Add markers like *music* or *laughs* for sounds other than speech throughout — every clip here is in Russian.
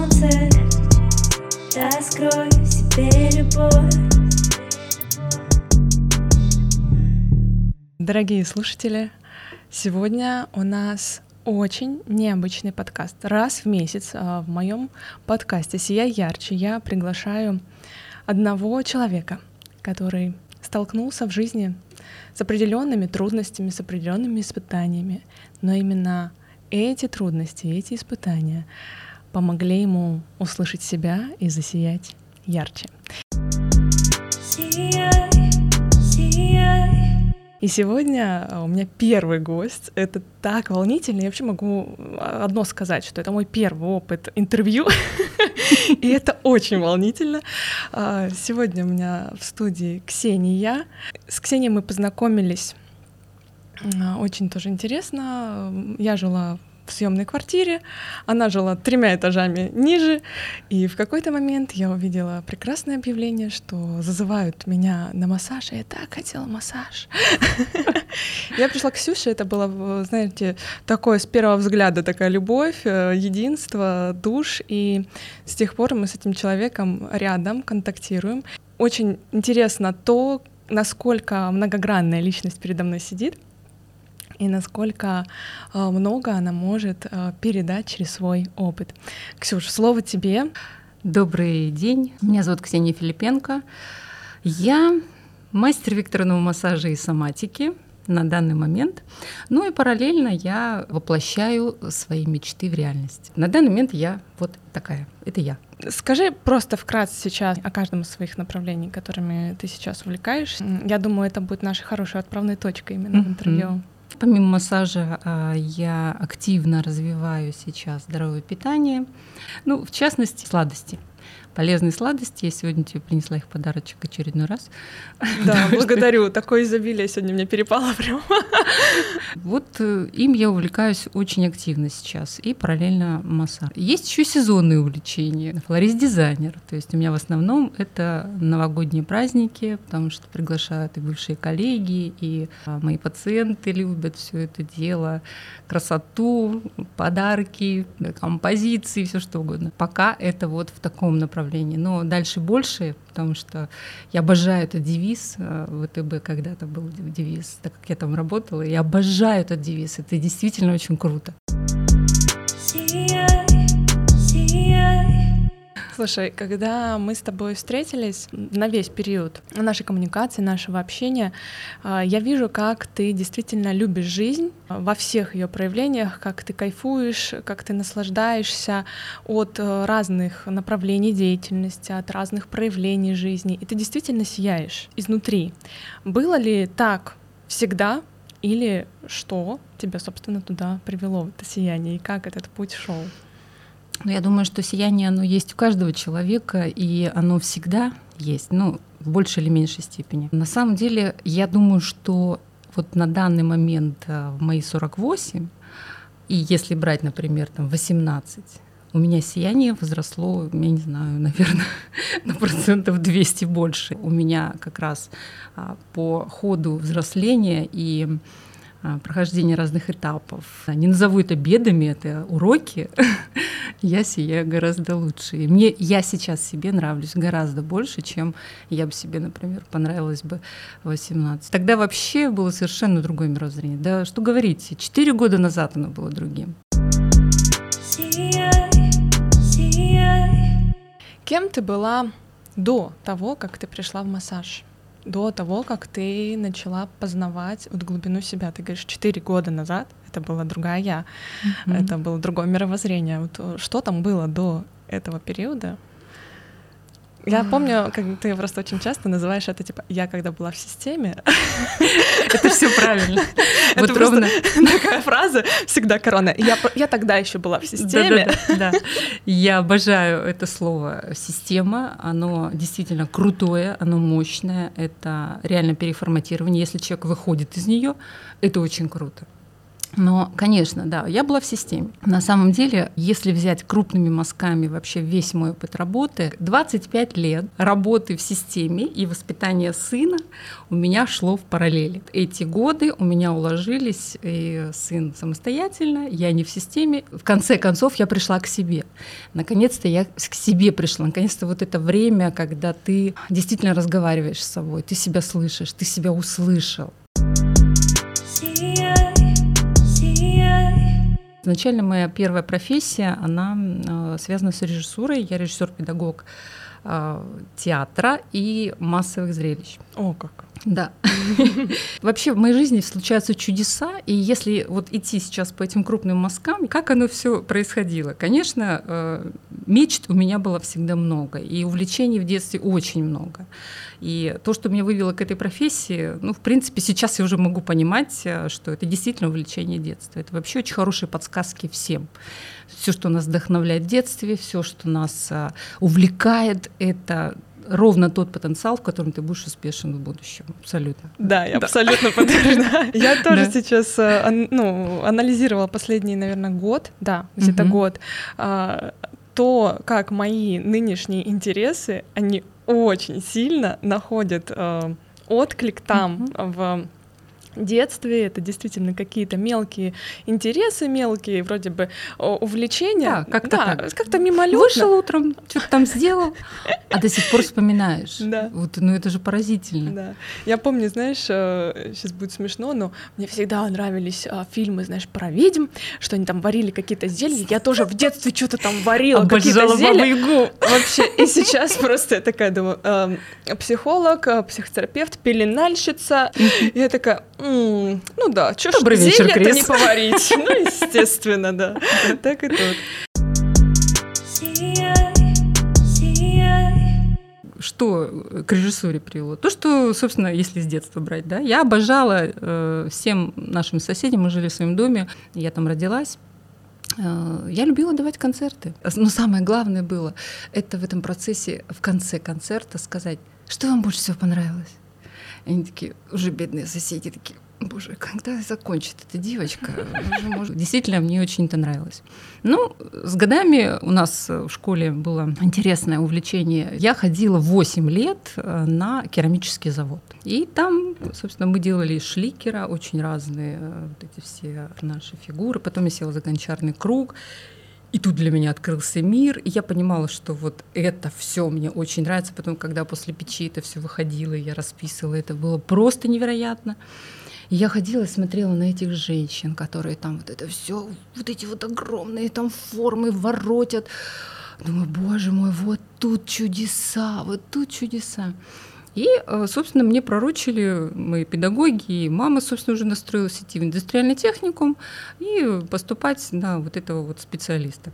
солнце Раскрой в себе любовь Дорогие слушатели, сегодня у нас очень необычный подкаст. Раз в месяц а, в моем подкасте «Сияй ярче» я приглашаю одного человека, который столкнулся в жизни с определенными трудностями, с определенными испытаниями. Но именно эти трудности, эти испытания помогли ему услышать себя и засиять ярче. И сегодня а, у меня первый гость. Это так волнительно. Я вообще могу одно сказать, что это мой первый опыт интервью. *laughs* И это очень волнительно. А, Сегодня у меня в студии Ксения. С Ксенией мы познакомились а, очень тоже интересно. Я жила в съемной квартире, она жила тремя этажами ниже, и в какой-то момент я увидела прекрасное объявление, что зазывают меня на массаж, и я так хотела массаж. *laughs* Я пришла к Ксюше, это было, знаете, такое с первого взгляда такая любовь, э, единство, душ, и с тех пор мы с этим человеком рядом контактируем. Очень интересно то, насколько многогранная личность передо мной сидит, и насколько э, много она может э, передать через свой опыт. Ксюш, слово тебе. Добрый день. Меня зовут Ксения Филипенко. Я мастер векторного массажа и соматики на данный момент. Ну и параллельно я воплощаю свои мечты в реальность. На данный момент я вот такая. Это я. Скажи просто вкратце сейчас о каждом из своих направлений, которыми ты сейчас увлекаешься. Я думаю, это будет нашей хорошей отправной точкой именно в Мгм. интервью. Помимо массажа а, я активно развиваю сейчас здоровое питание. Ну, в частности, сладости. Полезные сладости. Я сегодня тебе принесла их подарочек очередной раз. *laughs* Да, что- благодарю. Такое изобилие сегодня мне перепало прям. *laughs* Вот э, им я увлекаюсь очень активно сейчас и параллельно массаж. Есть еще сезонные увлечения. Флорист-дизайнер. То есть у меня в основном это новогодние праздники, потому что приглашают и бывшие коллеги, и а, мои пациенты любят все это дело, красоту, подарки, композиции, все что угодно. Пока это вот в таком направлении. Но дальше больше, потому что я обожаю этот девиз. э, ВТБ когда-то был девиз, так как я там работала. Я обожаю этот девиз. Это действительно очень круто. Слушай, когда мы с тобой встретились на весь период нашей коммуникации, нашего общения, а, я вижу, как ты действительно любишь жизнь во всех ее проявлениях, как ты кайфуешь, как ты наслаждаешься от э, разных направлений деятельности, от разных проявлений жизни, и ты действительно сияешь изнутри. Было ли так всегда, или что тебя, собственно, туда привело в это сияние, и как этот путь шел? Но я думаю, что сияние, оно есть у каждого человека, и оно всегда есть, ну, в большей или меньшей степени. На самом деле, я думаю, что вот на данный момент э, в мои 48, и если брать, например, там 18, у меня сияние возросло, я не знаю, *laughs* наверное, на процентов 200 больше. У меня как раз а, по ходу взросления и а, прохождения разных этапов. Не назову это бедами, это уроки. *laughs* Я сияю гораздо лучше. И мне я сейчас себе нравлюсь гораздо больше, чем я бы себе, например, понравилась бы в 18. Тогда вообще было совершенно другое мировоззрение. Да что говорить, четыре года назад оно было другим. Кем ты была до того, как ты пришла в массаж? До того, как ты начала познавать вот глубину себя. Ты говоришь, четыре года назад это была другая я, это было другое мировоззрение. Вот э, что там было до этого периода? Я помню, как ты просто очень часто называешь это типа «я когда была в системе». *laughs* Это все правильно. Это Вот просто ровно. *laughs* такая фраза всегда корона. Я, тогда еще была в системе. Да. Я обожаю это слово «система». Оно действительно крутое, оно мощное. Это реально переформатирование. Если человек выходит из нее, это очень круто. Но, конечно, да, я была в системе. На самом деле, если взять крупными мазками вообще весь мой опыт работы, 25 лет работы в системе и воспитания сына у меня шло в параллели. Эти годы у меня уложились, и сын самостоятельно, я не в системе. В конце концов, я пришла к себе. Наконец-то я к себе пришла. Наконец-то вот это время, когда ты действительно разговариваешь с собой, ты себя слышишь, ты себя услышал. Изначально моя первая профессия, она э, связана с режиссурой. Я режиссер-педагог э, театра и массовых зрелищ. О, как. Да. *laughs* Вообще в моей жизни случаются чудеса, и если вот идти сейчас по этим крупным мазкам, как оно все происходило? Конечно, э, мечт у меня было всегда много, и увлечений в детстве очень много. И то, что меня вывело к этой профессии, ну, в принципе, сейчас я уже могу понимать, э, что это действительно увлечение детства. Это вообще очень хорошие подсказки всем. Все, что нас вдохновляет в детстве, все, что нас э, увлекает, это ровно тот потенциал, в котором ты будешь успешен в будущем. Абсолютно. Да, я абсолютно *laughs* подтверждаю. Я тоже Да. сейчас э, ну, анализировала последний, наверное, год, да, где-то год, а, то, как мои нынешние интересы, они очень сильно находят э, отклик там, в детстве. Это действительно какие-то мелкие интересы, мелкие вроде бы увлечения. Да, как-то да, так. как-то мимолетно. Вышел утром, что-то там сделал, а до сих пор вспоминаешь. *laughs* Да. Вот, ну это же поразительно. Да. Я помню, знаешь, сейчас будет смешно, но мне всегда нравились а, фильмы, знаешь, про ведьм, что они там варили какие-то зелья. Я тоже в детстве что-то там варила, какие-то зелья. Вообще, и сейчас просто я такая думаю, эм, психолог, э, психотерапевт, пеленальщица. Я такая, «М, ну да, что ж Добрый вечер, зелье-то Крис. не поварить. *laughs* Ну, естественно, да. Так и тут. Что к режиссуре привело? То, что, собственно, если с детства брать, да, я обожала э, всем нашим соседям, мы жили в своем доме, я там родилась. Э, Я любила давать концерты. Но самое главное было, это в этом процессе, в конце концерта сказать, что вам больше всего понравилось? Они такие, уже бедные соседи такие, боже, когда закончит эта девочка? Уже может». Действительно, мне очень это нравилось. Ну, с годами у нас в школе было интересное увлечение. Я ходила 8 лет э, на керамический завод. И там, собственно, мы делали из шликера очень разные э, вот эти все наши фигуры. Потом я села за гончарный круг. И тут для меня открылся мир, и я понимала, что вот это все мне очень нравится. Потом, когда после печи это все выходило, я расписывала, это было просто невероятно. И я ходила и смотрела на этих женщин, которые там вот это все, вот эти вот огромные там формы воротят. Думаю, боже мой, вот тут чудеса, вот тут чудеса. И, э, собственно, мне пророчили мои педагоги, и мама, собственно, уже настроилась идти в индустриальный техникум и поступать на вот этого вот специалиста.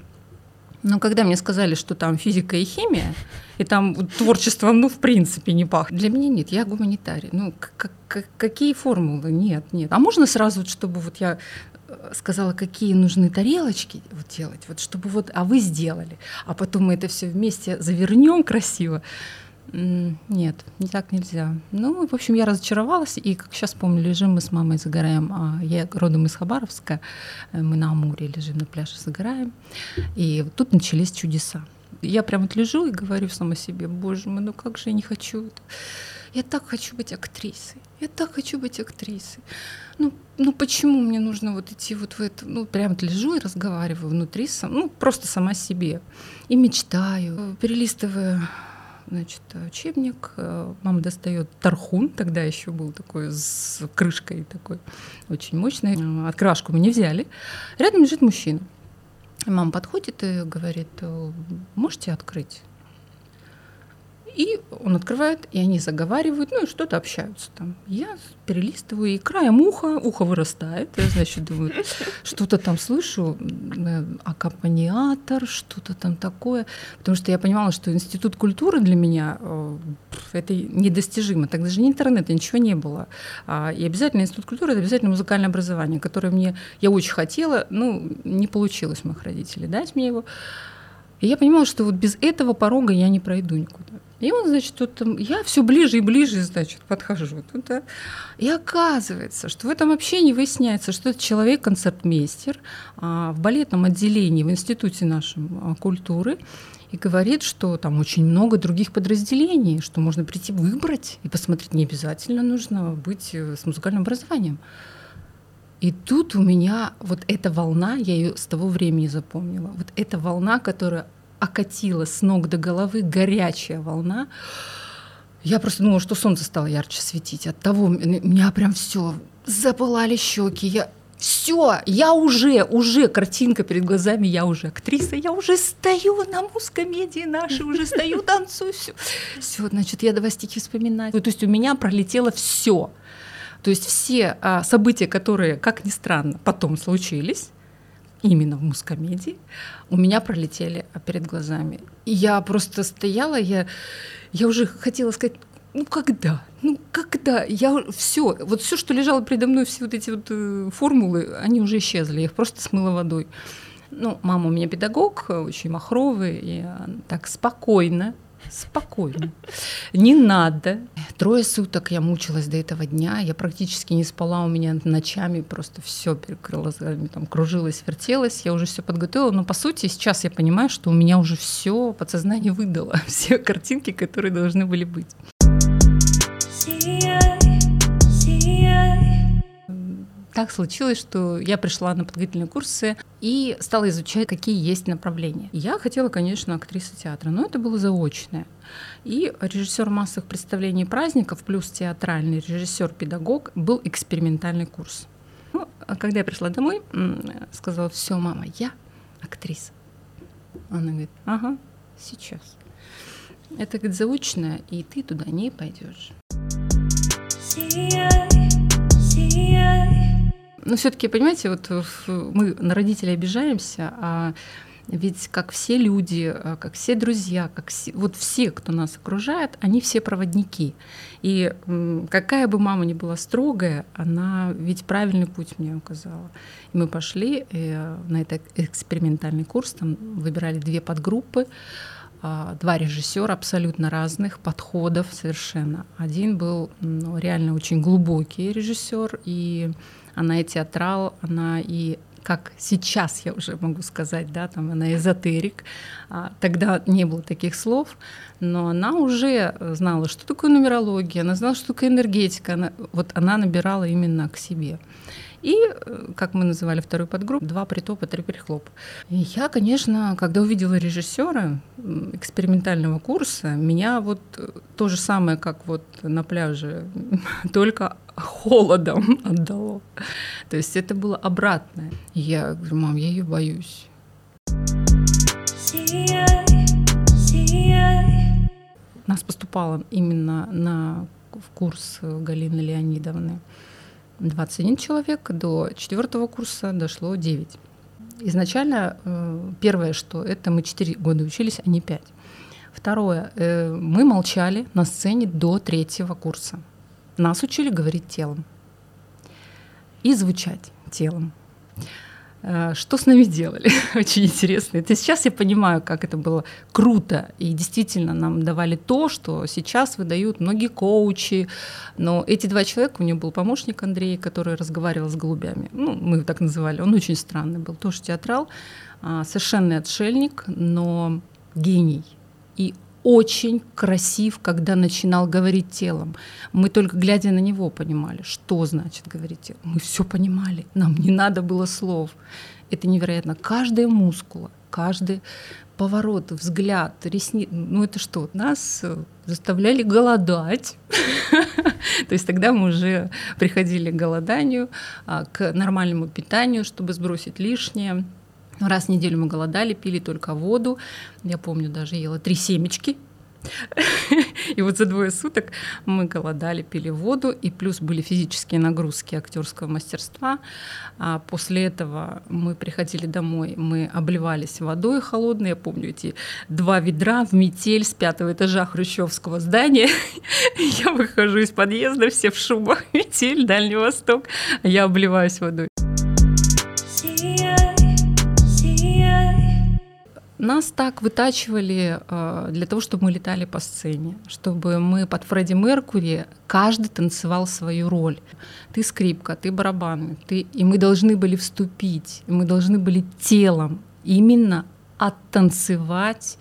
Но когда мне сказали, что там физика и химия, и там вот творчеством, ну, в принципе, не пахнет. Для меня нет, я гуманитарий. Ну, к- к- какие формулы? Нет, нет. А можно сразу, чтобы вот я э, сказала, какие нужны тарелочки вот делать, вот чтобы вот, а вы сделали, а потом мы это все вместе завернем красиво. Нет, не так нельзя. Ну, в общем, я разочаровалась, и как сейчас помню, лежим мы с мамой, загораем. А Я родом из Хабаровска, э, мы на Амуре лежим на пляже, загораем. И тут начались чудеса. Я прям вот лежу и говорю сама себе, боже мой, ну как же я не хочу это. Я так хочу быть актрисой. Я так хочу быть актрисой. Ну, ну почему мне нужно вот идти вот в это? Ну, прям вот лежу и разговариваю внутри, сам, ну, просто сама себе. И мечтаю, перелистывая значит, учебник. э, Мама достает тархун, тогда еще был такой с крышкой такой очень мощный. Э, Открывашку мы не взяли. Рядом лежит мужчина. Мама подходит и говорит, «Э, можете открыть? И он открывает, и они заговаривают, ну и что-то общаются там. Я перелистываю, и краем уха, ухо вырастает, я, значит, думаю, что-то там слышу, э, аккомпаниатор, что-то там такое. Потому что я понимала, что институт культуры для меня э, это недостижимо. Тогда же ни интернета, ничего не было. А, И обязательно институт культуры это обязательно музыкальное образование, которое мне я очень хотела, ну, не получилось моих родителей дать мне его. И я понимала, что вот без этого порога я не пройду никуда. И он, значит, тут там, я все ближе и ближе, значит, подхожу туда. И оказывается, что в этом общении выясняется, что это человек концертмейстер а, в балетном отделении в институте нашем а, культуры и говорит, что там очень много других подразделений, что можно прийти выбрать и посмотреть. Не обязательно нужно быть э, с музыкальным образованием. И тут у меня вот эта волна, я ее с того времени запомнила, вот эта волна, которая окатила с ног до головы, горячая волна. Я просто думала, что солнце стало ярче светить. От того меня прям все запылали щеки. Я все, я уже, уже картинка перед глазами, я уже актриса, я уже стою на мускомедии нашей, уже стою, танцую, все. Все, значит, я давай стихи вспоминать. То есть у меня пролетело все. То есть все а, события, которые, как ни странно, потом случились, именно в мускомедии, у меня пролетели перед глазами. И я просто стояла, я, я уже хотела сказать, ну когда? Ну когда? Я все, вот все, что лежало передо мной, все вот эти вот э, формулы, они уже исчезли, я их просто смыла водой. Ну, мама у меня педагог, очень махровый, и так спокойно спокойно. Не надо. Трое суток я мучилась до этого дня. Я практически не спала. У меня ночами просто все перекрыло, там кружилось, вертелось. Я уже все подготовила. Но по сути сейчас я понимаю, что у меня уже все подсознание выдало. *laughs* Все картинки, которые должны были быть. Так случилось, что я пришла на подготовительные курсы и стала изучать, какие есть направления. Я хотела, конечно, актриса театра, но это было заочное. И режиссер массовых представлений и праздников плюс театральный режиссер-педагог был экспериментальный курс. Ну, а когда я пришла домой, сказала, все, мама, я актриса. Она говорит, ага, сейчас. Это, говорит, заочное, и ты туда не пойдешь. Но все-таки, понимаете, вот мы на родителей обижаемся, а ведь как все люди, а, как все друзья, как все, вот все, кто нас окружает, они все проводники. И какая бы мама ни была строгая, она ведь правильный путь мне указала. И мы пошли э, на этот экспериментальный курс, там выбирали две подгруппы, а, два режиссера абсолютно разных подходов совершенно. Один был ну, реально очень глубокий режиссер, и она и театрал, она и как сейчас я уже могу сказать, да, там она эзотерик. А, тогда не было таких слов, но она уже знала, что такое нумерология, она знала, что такое энергетика. Она, вот она набирала именно к себе. И, э, как мы называли вторую подгруппу, два притопа, три перехлопа. Я, конечно, когда увидела режиссера экспериментального курса, меня вот э, то же самое, как вот на пляже, *laughs* только холодом *laughs* отдало. То есть это было обратное. Я говорю, мам, я ее боюсь. Нас поступало именно на в курс Галины Леонидовны. 21 человек, до четвертого курса дошло 9. Изначально э, первое, что это мы 4 года учились, а не 5. Второе, э, мы молчали на сцене до третьего курса. Нас учили говорить телом и звучать телом. Э, что с нами делали? *laughs* Очень интересно. Это сейчас я понимаю, как это было круто. И действительно нам давали то, что сейчас выдают многие коучи. Но эти два человека, у него был помощник Андрей, который разговаривал с голубями. Ну, мы его так называли. Он очень странный был, тоже театрал. А, совершенный отшельник, но гений. Очень красив, когда начинал говорить телом. Мы только глядя на него понимали, что значит говорить телом. Мы все понимали, нам не надо было слов. Это невероятно. Каждая мускула, каждый поворот, взгляд, ресницы, ну это что, нас заставляли голодать. *laughs* То есть тогда мы уже приходили к голоданию, а, к нормальному питанию, чтобы сбросить лишнее. Раз в неделю мы голодали, пили только воду. Я помню, даже ела три семечки. *laughs* И вот за двое суток мы голодали, пили воду, и плюс были физические нагрузки актерского мастерства. А после этого мы приходили домой, мы обливались водой холодной. Я помню эти два ведра в метель с пятого этажа хрущевского здания. *laughs* Я выхожу из подъезда, все в шубах, *laughs* метель, Дальний Восток. Я обливаюсь водой. Нас так вытачивали э, для того, чтобы мы летали по сцене, чтобы мы под Фредди Меркури каждый танцевал свою роль. Ты скрипка, ты барабаны, ты, и мы должны были вступить, мы должны были телом именно оттанцевать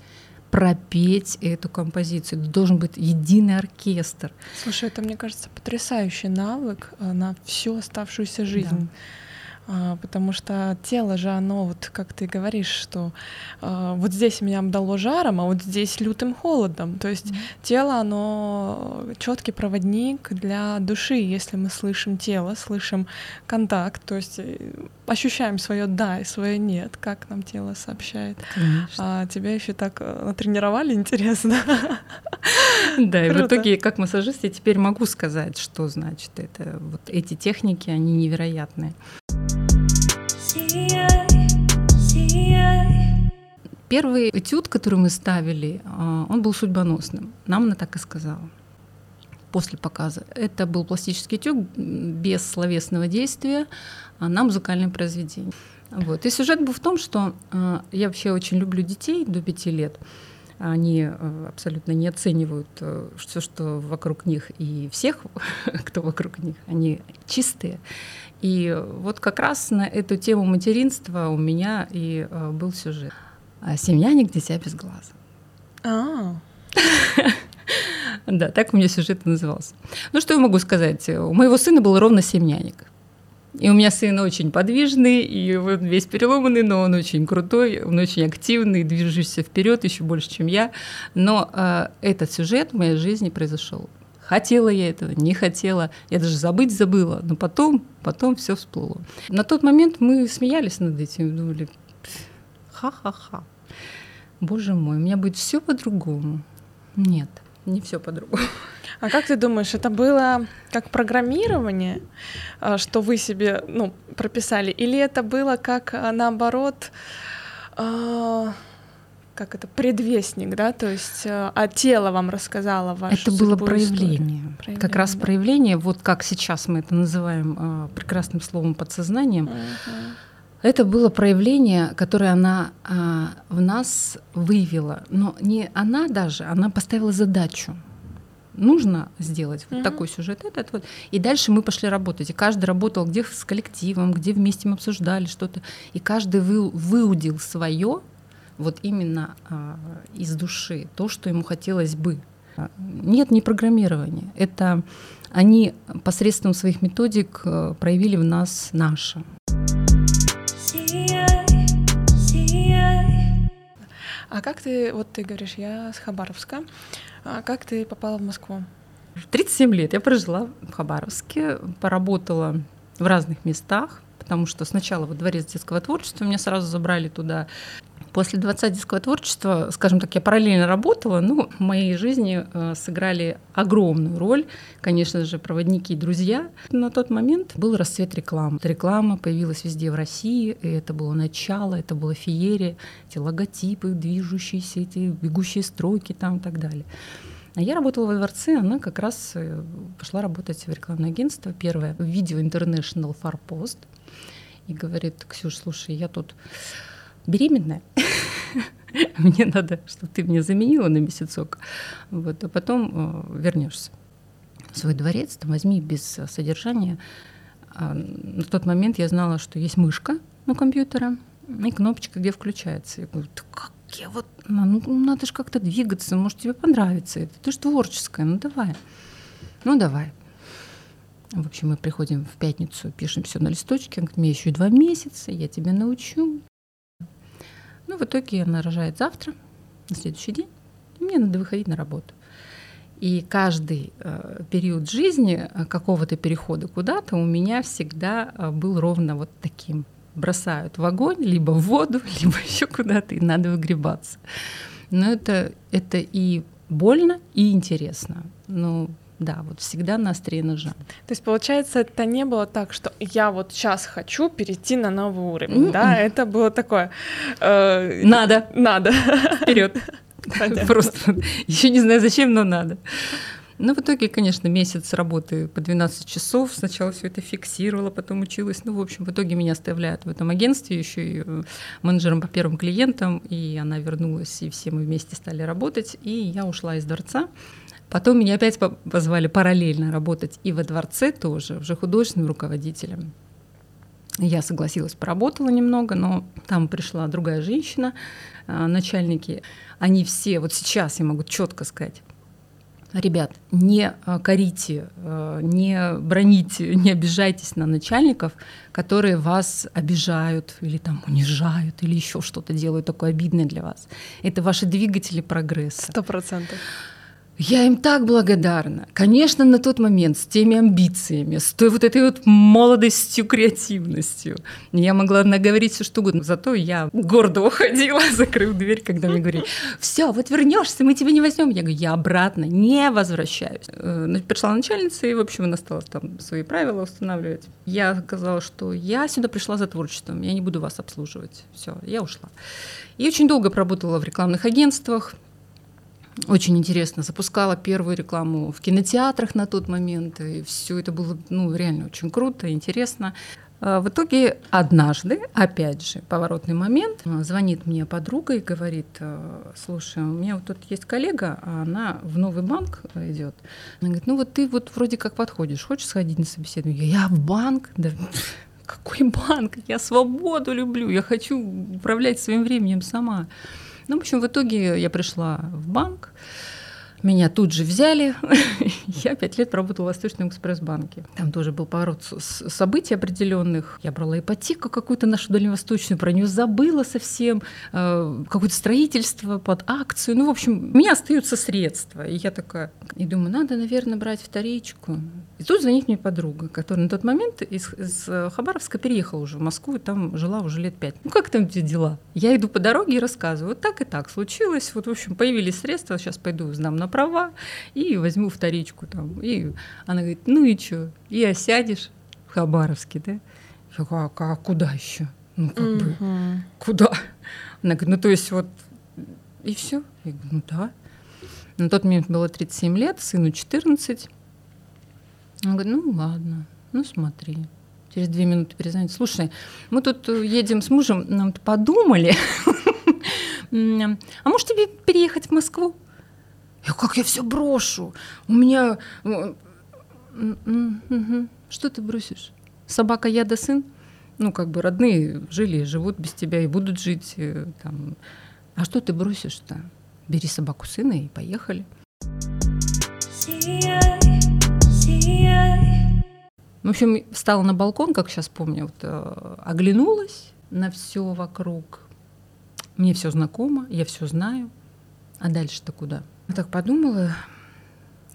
пропеть эту композицию. Должен быть единый оркестр. Слушай, это, мне кажется, потрясающий навык э, на всю оставшуюся жизнь. Да. А, потому что тело же, оно, вот как ты говоришь, что а, вот здесь меня обдало жаром, а вот здесь лютым холодом. То есть mm-hmm. тело, оно четкий проводник для души. Если мы слышим тело, слышим контакт, то есть э, ощущаем свое да и свое нет, как нам тело сообщает. Конечно. А тебя еще так э, натренировали, *laughs* интересно. Да, и в итоге, как массажист, я теперь могу сказать, что значит это. Вот эти техники, они невероятные. Первый этюд, который мы ставили, а, он был судьбоносным. Нам она так и сказала после показа. Это был пластический этюд без словесного действия а на музыкальное произведение. Вот. И сюжет был в том, что э, я вообще очень люблю детей до пяти лет. Они э, абсолютно не оценивают э, все, что вокруг них, и всех, *laughs* кто вокруг них. Они чистые. И вот как раз на эту тему материнства у меня и э, был сюжет. А «Семьяник, дитя без глаза». А. *laughs* Да, так у меня сюжет назывался. Ну, что я могу сказать? У моего сына был ровно семьяник. И у меня сын очень подвижный, и он весь переломанный, но он очень крутой, он очень активный, движущийся вперед еще больше, чем я. Но э, этот сюжет в моей жизни произошел. Хотела я этого, не хотела, я даже забыть забыла, но потом, потом все всплыло. На тот момент мы смеялись над этим, думали, ха-ха-ха. Боже мой, у меня будет все по-другому. Нет, не все по-другому. А как ты думаешь, это было как программирование, а, что вы себе ну, прописали, или это было как а, наоборот, а, как это, предвестник, да, то есть, а тело вам рассказало ваше Это было проявление. проявление, как раз да. проявление, вот как сейчас мы это называем прекрасным словом подсознанием. Uh-huh это было проявление, которое она а, в нас выявила. Но не она даже, она поставила задачу. Нужно сделать вот mm-hmm. такой сюжет, этот вот. И дальше мы пошли работать. И каждый работал где с коллективом, где вместе мы обсуждали что-то. И каждый вы, выудил свое, вот именно а, из души, то, что ему хотелось бы. Нет, не программирования. Это они посредством своих методик э, проявили в нас наше. А как ты, вот ты говоришь, я с Хабаровска, а как ты попала в Москву? 37 лет я прожила в Хабаровске, поработала в разных местах, потому что сначала во дворец детского творчества меня сразу забрали туда После Дворца творчества, скажем так, я параллельно работала, но в моей жизни э, сыграли огромную роль, конечно же, проводники и друзья. На тот момент был расцвет рекламы. Реклама появилась везде в России, и это было начало, это было феерия, эти логотипы движущиеся, эти бегущие стройки там и так далее. А я работала во дворце, она как раз э, пошла работать в рекламное агентство, первое, Video International Far Post, и говорит, Ксюш, слушай, я тут беременная, *laughs* мне надо, чтобы ты меня заменила на месяцок, вот, а потом э, вернешься в свой дворец, там возьми без содержания. А на тот момент я знала, что есть мышка на компьютере и кнопочка, где включается. Я говорю, как я вот, ну, ну надо же как-то двигаться, может тебе понравится это, ты же творческая, ну давай. Ну давай. В общем, мы приходим в пятницу, пишем все на листочке. Он говорит, мне еще два месяца, я тебя научу. Ну, в итоге она рожает завтра, на следующий день, и мне надо выходить на работу. И каждый э, период жизни э, какого-то перехода куда-то у меня всегда э, был ровно вот таким. Бросают в огонь, либо в воду, *laughs* либо еще куда-то, и надо выгребаться. Но это, это и больно, и интересно. Ну, да, вот всегда на острие ножа. То есть, получается, это не было так, что я вот сейчас хочу перейти на новый уровень, mm-hmm. да? Это было такое... Э, надо. Надо. Вперед. Просто еще не знаю зачем, но надо. Ну, в итоге, конечно, месяц работы по 12 часов. Сначала все это фиксировала, потом училась. Ну, в общем, в итоге меня оставляют в этом агентстве еще и э, менеджером по первым клиентам. И она вернулась, и все мы вместе стали работать. И я ушла из дворца. Потом меня опять позвали параллельно работать и во дворце тоже, уже художественным руководителем. Я согласилась, поработала немного, но там пришла другая женщина, э, начальники. Они все, вот сейчас я могу четко сказать, Ребят, не э, корите, э, не броните, не обижайтесь на начальников, которые вас обижают или там унижают или еще что-то делают такое обидное для вас. Это ваши двигатели прогресса. Сто процентов. Я им так благодарна. Конечно, на тот момент с теми амбициями, с той вот этой вот молодостью, креативностью. Я могла наговорить все что угодно. Зато я гордо уходила, *laughs* закрыв дверь, когда мне говорили, все, вот вернешься, мы тебя не возьмем. Я говорю, я обратно не возвращаюсь. Э, пришла начальница, и, в общем, она стала там свои правила устанавливать. Я сказала, что я сюда пришла за творчеством, я не буду вас обслуживать. Все, я ушла. И очень долго проработала в рекламных агентствах, очень интересно. Запускала первую рекламу в кинотеатрах на тот момент, и все это было ну, реально очень круто, интересно. А в итоге однажды, опять же, поворотный момент, звонит мне подруга и говорит, слушай, у меня вот тут есть коллега, а она в новый банк идет. Она говорит, ну вот ты вот вроде как подходишь, хочешь сходить на собеседование? Я в банк? Да какой банк? Я свободу люблю, я хочу управлять своим временем сама. Ну, в общем, в итоге я пришла в банк, меня тут же взяли. *laughs* я пять лет работала в Восточном экспресс-банке. Там тоже был поворот событий определенных. Я брала ипотеку какую-то нашу дальневосточную, про нее забыла совсем. Э, какое-то строительство под акцию. Ну, в общем, у меня остаются средства. И я такая, и думаю, надо, наверное, брать вторичку. И тут звонит мне подруга, которая на тот момент из, из Хабаровска переехала уже в Москву и там жила уже лет пять. Ну, как там эти дела? Я иду по дороге и рассказываю, вот так и так случилось. Вот, в общем, появились средства, сейчас пойду сдам на права и возьму вторичку там. И она говорит, ну и что, и осядешь в Хабаровске, да? Я говорю, а, а куда еще? Ну, как mm-hmm. бы, куда? Она говорит, ну, то есть вот, и все. Я говорю, ну, да. На тот момент было 37 лет, сыну 14. Она говорит, ну, ладно, ну, смотри. Через две минуты перезвонит. Слушай, мы тут едем с мужем, нам подумали, *laughs* а может тебе переехать в Москву? Я как я все брошу? У меня... Что ты бросишь? Собака, я да сын? Ну, как бы родные жили, живут без тебя и будут жить. Э, там. А что ты бросишь-то? Бери собаку сына и поехали. В общем, встала на балкон, как сейчас помню, вот, э, оглянулась на все вокруг. Мне все знакомо, я все знаю. А дальше-то куда? Я так подумала,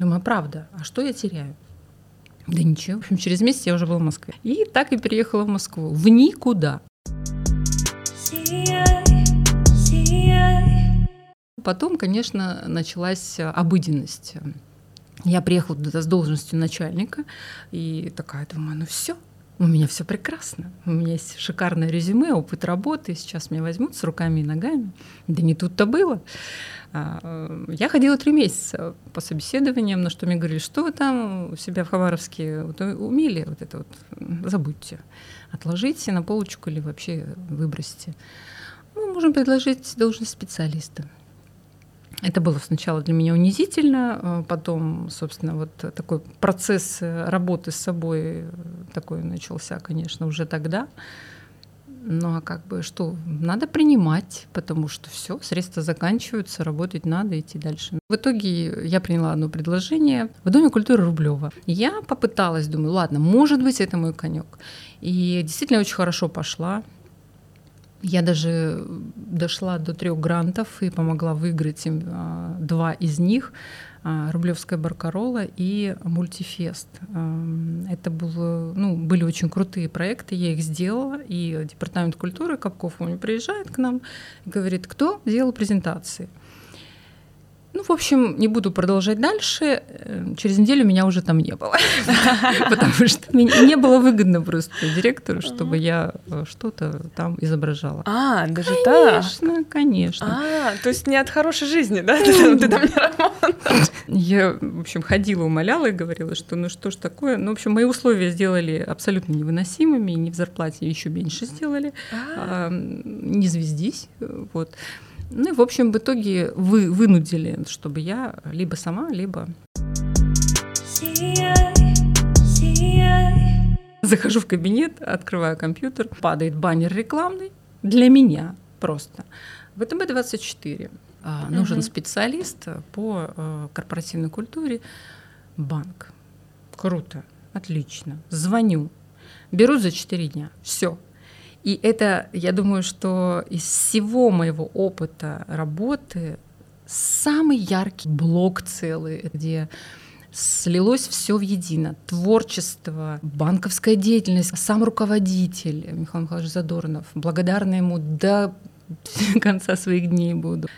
думаю, а правда, а что я теряю? Да ничего. В общем, через месяц я уже была в Москве. И так и переехала в Москву. В никуда. Потом, конечно, началась обыденность. Я приехала туда с должностью начальника, и такая думаю, ну все, у меня все прекрасно. У меня есть шикарное резюме, опыт работы. Сейчас меня возьмут с руками и ногами. Да не тут-то было. А, э, я ходила три месяца по собеседованиям, на что мне говорили, что вы там у себя в Хабаровске вот, умели вот это вот, забудьте, отложите на полочку или вообще выбросьте. Мы можем предложить должность специалиста. Это было сначала для меня унизительно, а потом, собственно, вот такой процесс работы с собой такой начался, конечно, уже тогда. Ну а как бы что, надо принимать, потому что все, средства заканчиваются, работать надо, идти дальше. В итоге я приняла одно предложение в Доме культуры Рублева. Я попыталась, думаю, ладно, может быть, это мой конек. И действительно очень хорошо пошла. Я даже дошла до трех грантов и помогла выиграть им а, два из них. А, Рублевская баркарола и мультифест. Это было, ну, были очень крутые проекты, я их сделала, и департамент культуры Капков он приезжает к нам и говорит, кто сделал презентации. Ну, Ну, в общем, не буду продолжать дальше. Э, Через неделю меня уже там не было. *laughs* Потому что не было выгодно просто директору, чтобы я э, что-то там изображала. А, даже так. Конечно, конечно. А, то есть не от хорошей жизни, да? Ты там, ты там не работала. Я, в общем, ходила, умоляла и говорила, что ну что ж такое. Ну, в общем, мои условия сделали абсолютно невыносимыми, и не в зарплате еще меньше сделали. А, не звездись. э, Вот. Ну и, в общем, в итоге вы вынудили, чтобы я либо сама, либо захожу в кабинет, открываю компьютер, падает баннер рекламный для меня просто. ВТБ-24. А, Нужен специалист по э, корпоративной культуре. Банк. Круто, отлично. Звоню. Беру за 4 дня. Все. И это, я думаю, что из всего моего опыта работы самый яркий блок целый, где слилось все в едино. Творчество, банковская деятельность, сам руководитель Михаил Михайлович Задорнов. Благодарна ему до *laughs* конца своих дней буду.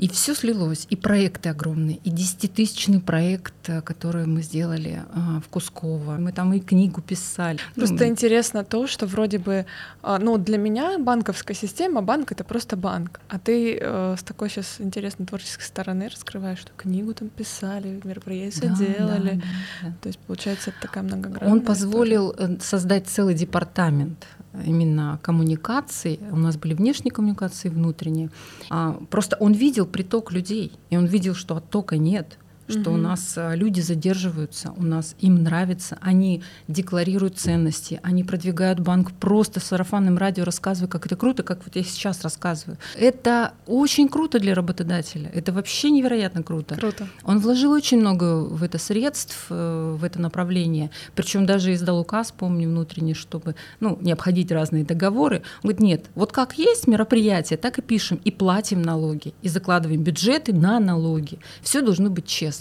И все слилось, и проекты огромные, и десятитысячный проект, э, который мы сделали а, в Кусково. Мы там и книгу писали. Просто Ну, интересно то, что вроде бы, а, ну, для меня банковская система, банк это просто банк. А ты э, с такой сейчас интересной творческой стороны раскрываешь, что книгу там писали, мероприятия да, делали. да, да, да. То есть, получается, это такая многогранная Он история. позволил э, создать целый департамент именно коммуникаций. У нас были внешние коммуникации, внутренние. А, Просто он видел приток людей, и он видел, что оттока нет что у Мгм. нас а, люди задерживаются, у нас им нравится, они декларируют ценности, они продвигают банк просто сарафанным радио, рассказывая, как это круто, как вот я сейчас рассказываю. Это очень круто для работодателя, это вообще невероятно круто. Круто. Он вложил очень много в это средств, э, в это направление. Причем даже издал указ, помню, внутренний, чтобы ну, не обходить разные договоры. Он говорит, нет, вот как есть мероприятие, так и пишем, и платим налоги, и закладываем бюджеты на налоги. Все должно быть честно.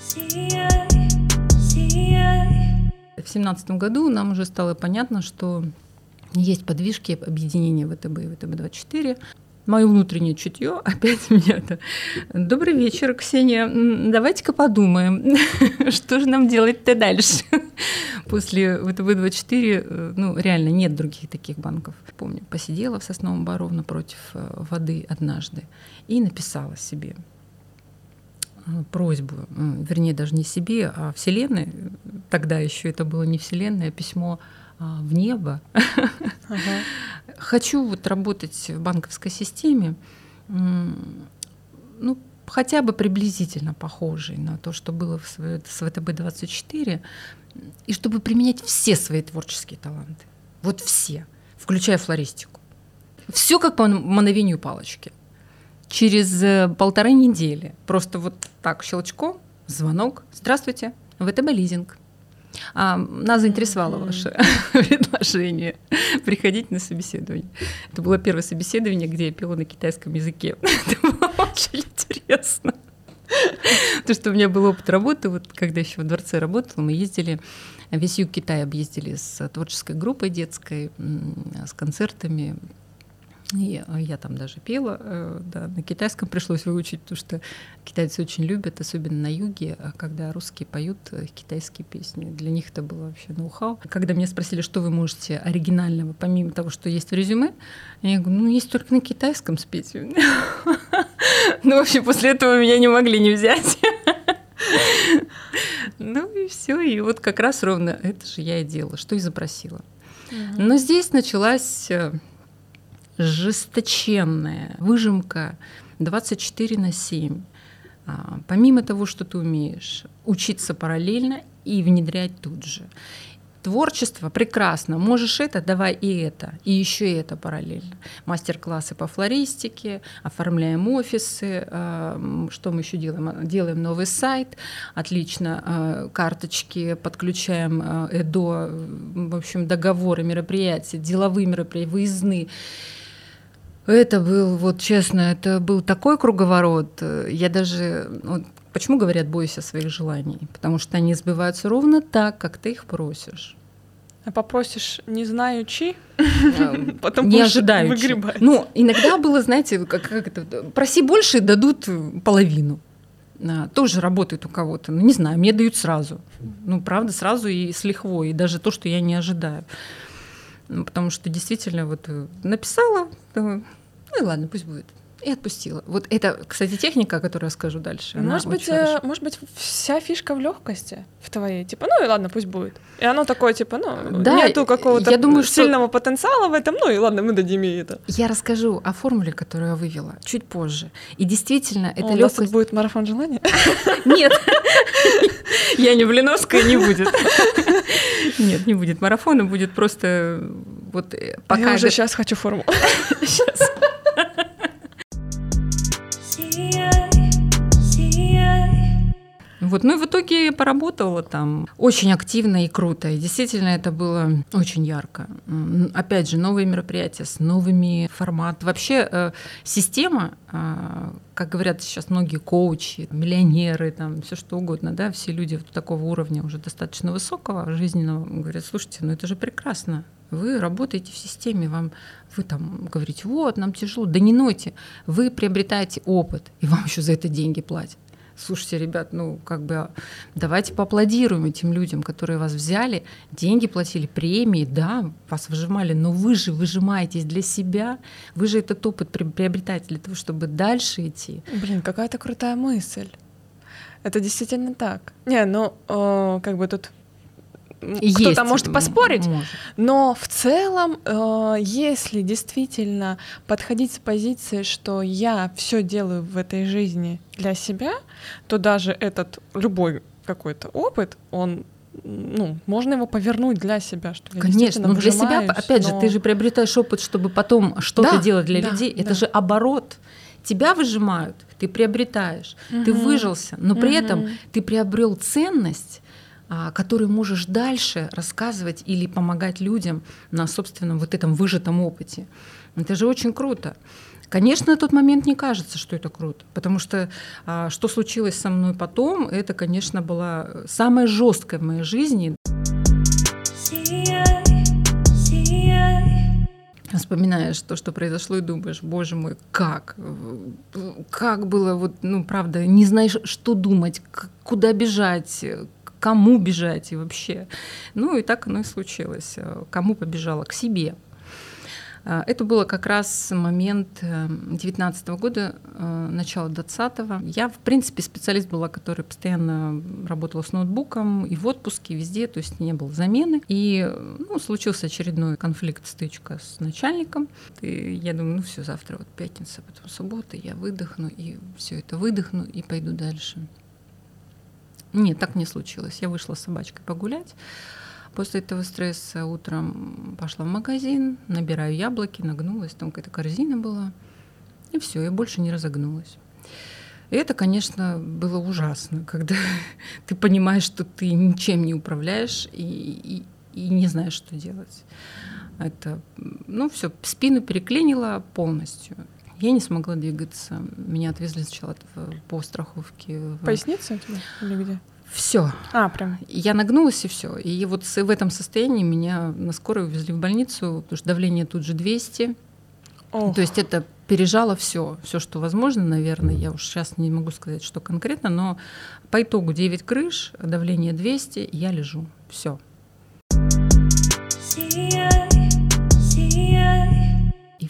Сияй, В семнадцатом году нам уже стало понятно, что есть подвижки объединения ВТБ и ВТБ-24. Мое внутреннее чутье *laughs* опять меня это. Добрый вечер, Ксения. Давайте-ка подумаем, *laughs* что же нам делать-то дальше. *laughs* После ВТБ-24, э, ну, реально нет других таких банков. Помню, посидела в Сосновом Бару напротив э, воды однажды и написала себе просьбу, э, вернее, даже не себе, а Вселенной. Тогда еще это было не Вселенная, а письмо а, в небо. Ага. *laughs* Хочу вот работать в банковской системе, ну, хотя бы приблизительно похожей на то, что было в св- с ВТБ-24, и чтобы применять все свои творческие таланты. Вот все, включая флористику. Все как по мановению палочки. Через э, полторы недели просто вот так щелчком, звонок. Здравствуйте, ВТБ лизинг. А, нас заинтересовало ваше *laughs* предложение *laughs* приходить на собеседование. Это было первое собеседование, где я пела на китайском языке. *laughs* Это было очень интересно. То, что у меня был опыт работы, вот когда еще в дворце работала, мы ездили, весь юг Китая объездили с творческой группой детской, с концертами. И э, я там даже пела, э, да, на китайском пришлось выучить, потому что китайцы очень любят, особенно на юге, а когда русские поют э, китайские песни. Для них это было вообще ноу-хау. Когда меня спросили, что вы можете оригинального, помимо того, что есть в резюме, я говорю, ну, есть только на китайском спеть. *laughs* Ну, в общем, после этого меня не могли не взять. *laughs* Ну и все, и вот как раз ровно это же я и делала, что и запросила. Но здесь началась жесточенная выжимка 24 на 7. А, Помимо того, что ты умеешь, учиться параллельно и внедрять тут же. Творчество прекрасно. Можешь это, давай и это, и еще и это параллельно. Мастер-классы по флористике, оформляем офисы. м, Что мы еще делаем? А, Делаем новый сайт. Отлично. а, Карточки подключаем а, ЭДО, в общем, договоры, мероприятия, деловые мероприятия, выездные. Это был, вот честно, это был такой круговорот. Я даже... вот почему говорят «бойся своих желаний»? Потому что они сбываются ровно так, как ты их просишь. А попросишь, не знаю, чи, *laughs* Потом не ожидающий. выгребать. Ну, иногда было, знаете, как, как это, проси больше, дадут половину. А, Тоже работает у кого-то. Ну, не знаю, мне дают сразу. Ну, правда, сразу и с лихвой, и даже то, что я не ожидаю. Потому что действительно вот э, написала, ну и ладно, пусть будет. И отпустила. Вот это, кстати, техника, о которой я скажу дальше. Может быть, э, может быть, вся фишка в легкости в твоей. Типа, ну и ладно, пусть будет. И оно такое, типа, ну, Да, нету какого-то я думаю, что- сильного потенциала в этом, ну и ладно, мы дадим ей это. Я расскажу о формуле, которую я вывела чуть позже. И действительно, это О, у нас легкость. будет марафон желания. *laughs* Нет, *laughs* я не Блиновская, не будет. *laughs* Нет, не будет марафона, будет просто вот э, Пока пока я уже сейчас хочу форму. Щас. Вот, ну и в итоге я поработала там очень активно и круто. И действительно это было очень ярко. Опять же, новые мероприятия с новыми форматами. Вообще э, система, а, как говорят сейчас многие коучи, миллионеры, там все что угодно, да, все люди такого уровня уже достаточно высокого жизненного говорят, слушайте, ну это же прекрасно. Вы работаете в системе, вам вы там говорите, вот, нам тяжело, да не нойте, вы приобретаете опыт, и вам *laughs* еще за это деньги платят. Слушайте, ребят, ну как бы а, давайте поаплодируем этим людям, которые вас взяли, деньги платили, премии, да, вас выжимали, но вы же выжимаетесь для себя, вы же этот опыт при- приобретаете для того, чтобы дальше идти. Блин, какая-то крутая мысль. Это действительно так. Не, ну, э, как бы тут кто-то может поспорить, может. но в целом, э, если действительно подходить с позиции, что я все делаю в этой жизни для себя, то даже этот любой какой-то опыт, он ну, можно его повернуть для себя, что я Конечно, ну для себя, опять же, но- ты же приобретаешь опыт, чтобы потом что-то Да, делать для да, людей. Это да. же оборот. Тебя выжимают, ты приобретаешь, ты Мгм. выжился, но при этом Мгм. ты приобрел ценность, а, которую можешь дальше рассказывать или помогать людям на собственном вот этом выжатом опыте. Это же очень круто. Конечно, на тот момент не кажется, что это круто, потому что а, что случилось со мной потом, это, конечно, была самая жесткая в моей жизни. Вспоминаешь то, что произошло, и думаешь, боже мой, как? Как было, вот, ну, правда, не знаешь, что думать, куда бежать, кому бежать и вообще. Ну, и так оно и случилось. Э, Кому побежала? К себе. А, Это было как раз момент 19 года, э, начало 20 Я, в принципе, специалист была, который постоянно работала с ноутбуком и в отпуске, и везде, то есть не было замены. И ну, случился очередной конфликт, стычка с начальником. И я думаю, ну все, завтра вот пятница, потом суббота, я выдохну, и все это выдохну, и пойду дальше. Нет, так не случилось. Я вышла с собачкой погулять. После этого стресса утром пошла в магазин, набираю яблоки, нагнулась, там какая-то корзина была. И все, я больше не разогнулась. И это, конечно, было ужасно, *laughs* когда ты понимаешь, что ты ничем не управляешь и, и- и не знаешь, что делать. Это, ну, все, спину переклинило полностью. Я не смогла двигаться. Меня отвезли сначала в- по страховке. в- Поясница у тебя или где? Все, А, прям. я нагнулась и все. И вот в этом состоянии меня на скорой увезли в больницу, потому что давление тут же 200. Ох. То есть это пережало все, все, что возможно, наверное. Я уж сейчас не могу сказать, что конкретно, но по итогу 9 крыш, давление 200, и я лежу. Все. сияй, сияй,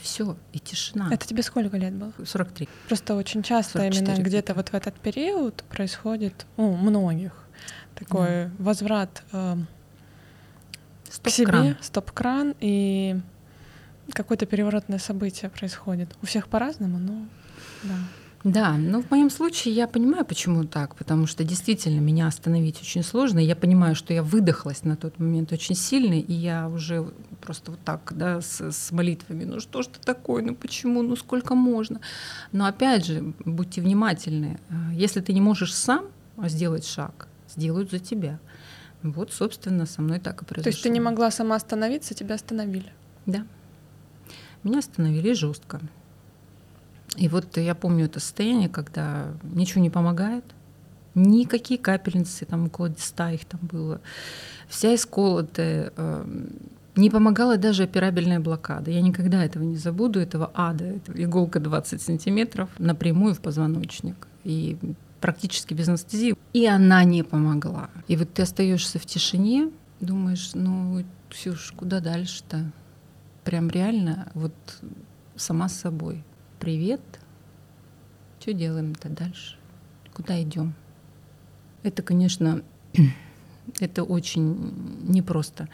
все, и тишина. Это тебе сколько лет было? 43. Просто очень часто 44 именно где-то вот в этот период происходит у многих такой возврат э, к Стоп-кран. себе, стоп-кран, и какое-то переворотное событие происходит. У всех по-разному, но да. Да, но в моем случае я понимаю, почему так, потому что действительно меня остановить очень сложно. Я понимаю, что я выдохлась на тот момент очень сильно, и я уже просто вот так, да, с, с молитвами, ну что ж ты такое, ну почему, ну сколько можно. Но опять же, будьте внимательны, Э, если ты не можешь сам сделать шаг, сделают за тебя. Вот, собственно, со мной так и произошло. То есть ты не могла сама остановиться, тебя остановили. Да. Меня остановили жестко. И вот я помню это состояние, когда ничего не помогает, никакие капельницы, там около 100 их там было, вся исколотая, эм, Не помогала даже операбельная блокада. Я никогда этого не забуду, этого ада. Это иголка 20 сантиметров напрямую в позвоночник. И практически без анестезии. И она не помогла. И вот ты остаешься в тишине, думаешь, ну, Ксюш, куда дальше-то? Прям реально вот сама с собой. Привет. Что делаем-то дальше? Куда идем? Это, конечно, *clears throat* это очень непросто.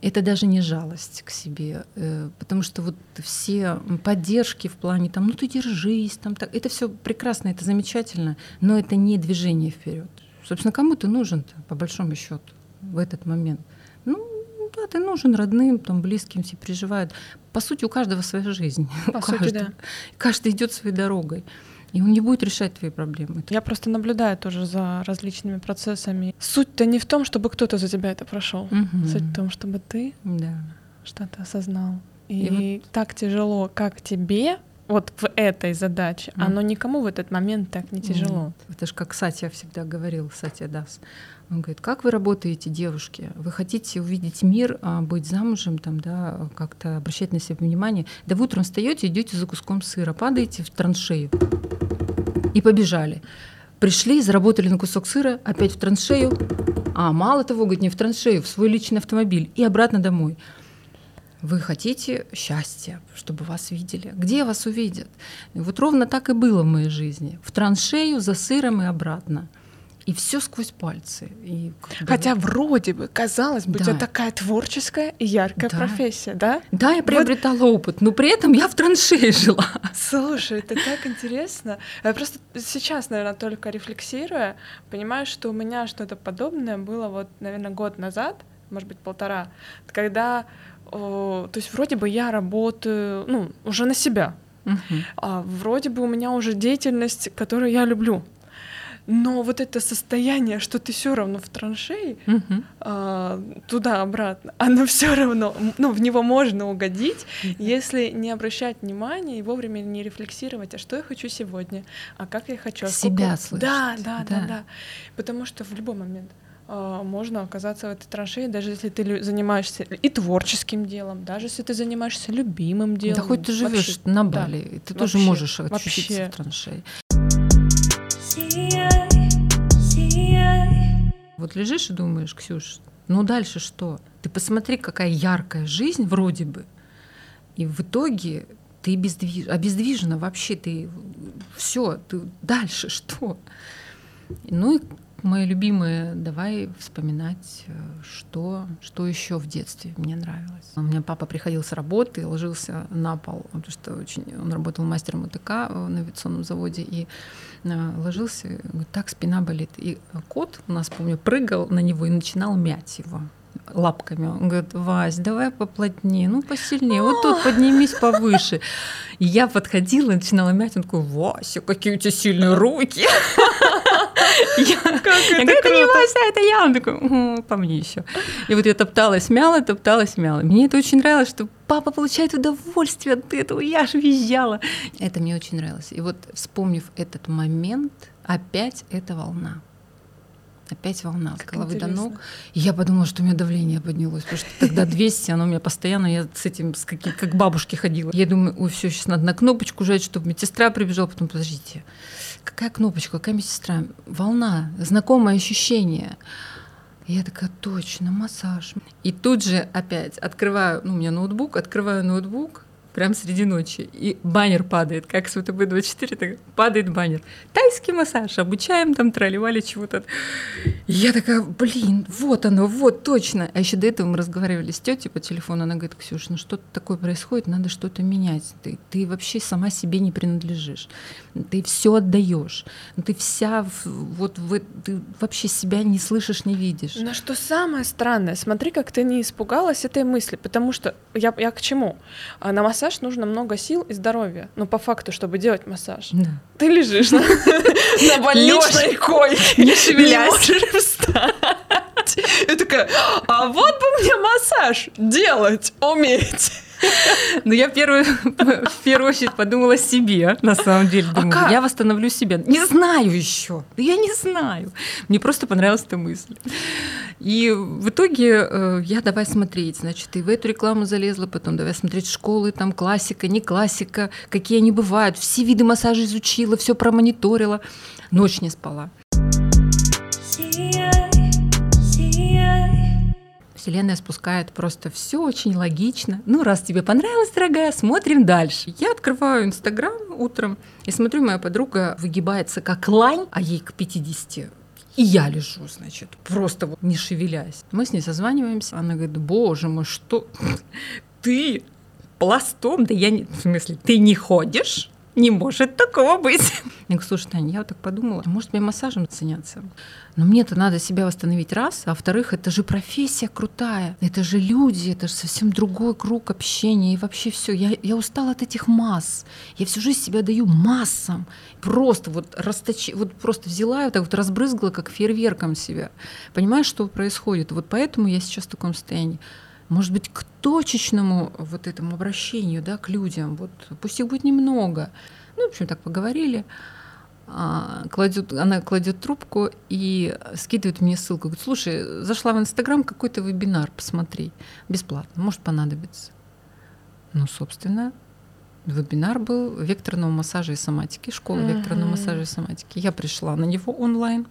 Это даже не жалость к себе, э, потому что вот все поддержки в плане там, ну ты держись, там так, это все прекрасно, это замечательно, но это не движение вперед. Собственно, кому ты нужен-то, по большому счету, в этот момент? Ну, да, ты нужен родным, там, близким, все переживают. По сути, у каждого своя жизнь. *laughs* По у сути, каждого. да. Каждый идет своей дорогой. И он не будет решать твои проблемы. Я просто наблюдаю тоже за различными процессами. Суть-то не в том, чтобы кто-то за тебя это прошел. Мгм. Суть в том, чтобы ты Да. что-то осознал. И, И так тяжело, как тебе, вот в этой задаче, Мгм. оно никому в этот момент так не тяжело. Нет. Это же как Сатя всегда говорил, Сатя Дас. Он говорит, как вы работаете, девушки? Вы хотите увидеть мир, а, быть замужем, там, да, как-то обращать на себя внимание? Да вы утром встаете, идете за куском сыра, падаете в траншею и побежали. Пришли, заработали на кусок сыра, опять в траншею. А мало того, говорит, не в траншею, в свой личный автомобиль и обратно домой. Вы хотите счастья, чтобы вас видели. Где вас увидят? И вот ровно так и было в моей жизни. В траншею, за сыром и обратно. И все сквозь пальцы. И как бы- Хотя вроде бы, казалось бы, у Да. тебя такая творческая и яркая Да. профессия, да? Да, я приобретала опыт, но при этом я в траншее жила. Слушай, это так интересно. Я просто сейчас, наверное, только рефлексируя, понимаю, что у меня что-то подобное было вот, наверное, год назад, может быть, полтора, когда, о, то есть вроде бы я работаю, ну, уже на себя, Мгм. а вроде бы у меня уже деятельность, которую я люблю. Но вот это состояние, что ты все равно в траншеи, Мгм. а, туда-обратно, оно все равно, ну, в него можно угодить, если не обращать внимания и вовремя не рефлексировать, а что я хочу сегодня, а как я хочу, а сколько- Себя слышать, Да, да, да, да. да. Потому что в любой момент а, можно оказаться в этой траншее, даже если ты занимаешься и творческим делом, даже если ты занимаешься любимым делом. Да хоть ты живешь Вообще, на да. Бали, и ты тоже Вообще, можешь очутиться вообще. в траншее. Вот лежишь и думаешь, Ксюш, ну дальше что? Ты посмотри, какая яркая жизнь вроде бы. И в итоге ты бездвиж... обездвижена вообще, ты все, ты дальше что? Ну и мое любимое, давай вспоминать, э, что, что еще в детстве мне нравилось. У меня папа приходил с работы, ложился на пол, потому что очень, он работал мастером УТК э, на авиационном заводе, и ложился, говорит, так спина болит. И кот у нас, помню, прыгал на него и начинал мять его лапками. Он говорит, Вась, давай поплотнее, ну посильнее, вот тут поднимись повыше. И я подходила, начинала мять, он такой, Вася, какие у тебя сильные руки. Я Как я это говорю, это не. Вася, это я. Он такой, «Угу, по мне еще. И вот я топталась, мяла, топталась, мяла. Мне это очень нравилось, что папа получает удовольствие от этого, я же визжала. Это мне очень нравилось. И вот вспомнив этот момент, опять эта волна. Опять волна Как головы до интересно. ног. И я подумала, что у меня давление поднялось, потому что тогда 200, оно у меня постоянно, я с этим, с каким, как к бабушке ходила. Я думаю, ой, все, сейчас надо на кнопочку жать, чтобы медсестра прибежала. Потом, подождите, какая кнопочка, какая медсестра? Волна, знакомое ощущение. Я такая, точно, массаж. И тут же опять открываю, ну, у меня ноутбук, открываю ноутбук, прям среди ночи, и баннер падает, как с ВТБ-24, так падает баннер. Тайский массаж, обучаем там, тролливали чего-то. Я такая, блин, вот оно, вот, точно. А еще до этого мы разговаривали с тетей по телефону, она говорит, Ксюша, ну что-то такое происходит, надо что-то менять. Ты, ты вообще сама себе не принадлежишь. Ты все отдаешь. Ты вся, в- вот, в, ты вообще себя не слышишь, не видишь. Но что самое странное, смотри, как ты не испугалась этой мысли, потому что я, я к чему? А На массаж нужно много сил и здоровья, но по факту, чтобы делать массаж, Да. ты лежишь *laughs* на, *laughs* больничной койке, не шевелясь. можешь встать. Делать. Я такая, а вот бы мне массаж делать, уметь. Ну, я первую, в первую очередь подумала о себе, на самом деле. А Думаю, как? я восстановлю себя. Не знаю еще. Да я не знаю. Мне просто понравилась эта мысль. И в итоге э, я давай смотреть. Значит, и в эту рекламу залезла, потом давай смотреть школы, там классика, не классика, какие они бывают. Все виды массажа изучила, все промониторила. Ночь не спала. Вселенная спускает просто все очень логично. Ну, раз тебе понравилось, дорогая, смотрим дальше. Я открываю Инстаграм утром и смотрю, моя подруга выгибается как лань, а ей к 50. И я лежу, значит, просто вот не шевелясь. Мы с ней созваниваемся. Она говорит, боже мой, что ты пластом? Да я не... В смысле, ты не ходишь? Не может такого быть. *laughs* Я говорю, слушай, Таня, я вот так подумала, может мне массажем заняться? Но мне-то надо себя восстановить раз, а во-вторых, это же профессия крутая, это же люди, это же совсем другой круг общения и вообще все. Я, я устала от этих масс. Я всю жизнь себя даю массам. Просто вот расточи, вот просто взяла и так вот разбрызгала, как фейерверком себя. Понимаешь, что происходит? Вот поэтому я сейчас в таком состоянии. Может быть, к точечному вот этому обращению, да, к людям, вот пусть их будет немного. Ну, в общем, так поговорили. А, кладет, она кладет трубку и скидывает мне ссылку. Говорит, слушай, зашла в Инстаграм, какой-то вебинар, посмотри, бесплатно, может понадобится. Ну, собственно, вебинар был векторного массажа и соматики, школа Мгм. векторного массажа и соматики. Я пришла на него онлайн,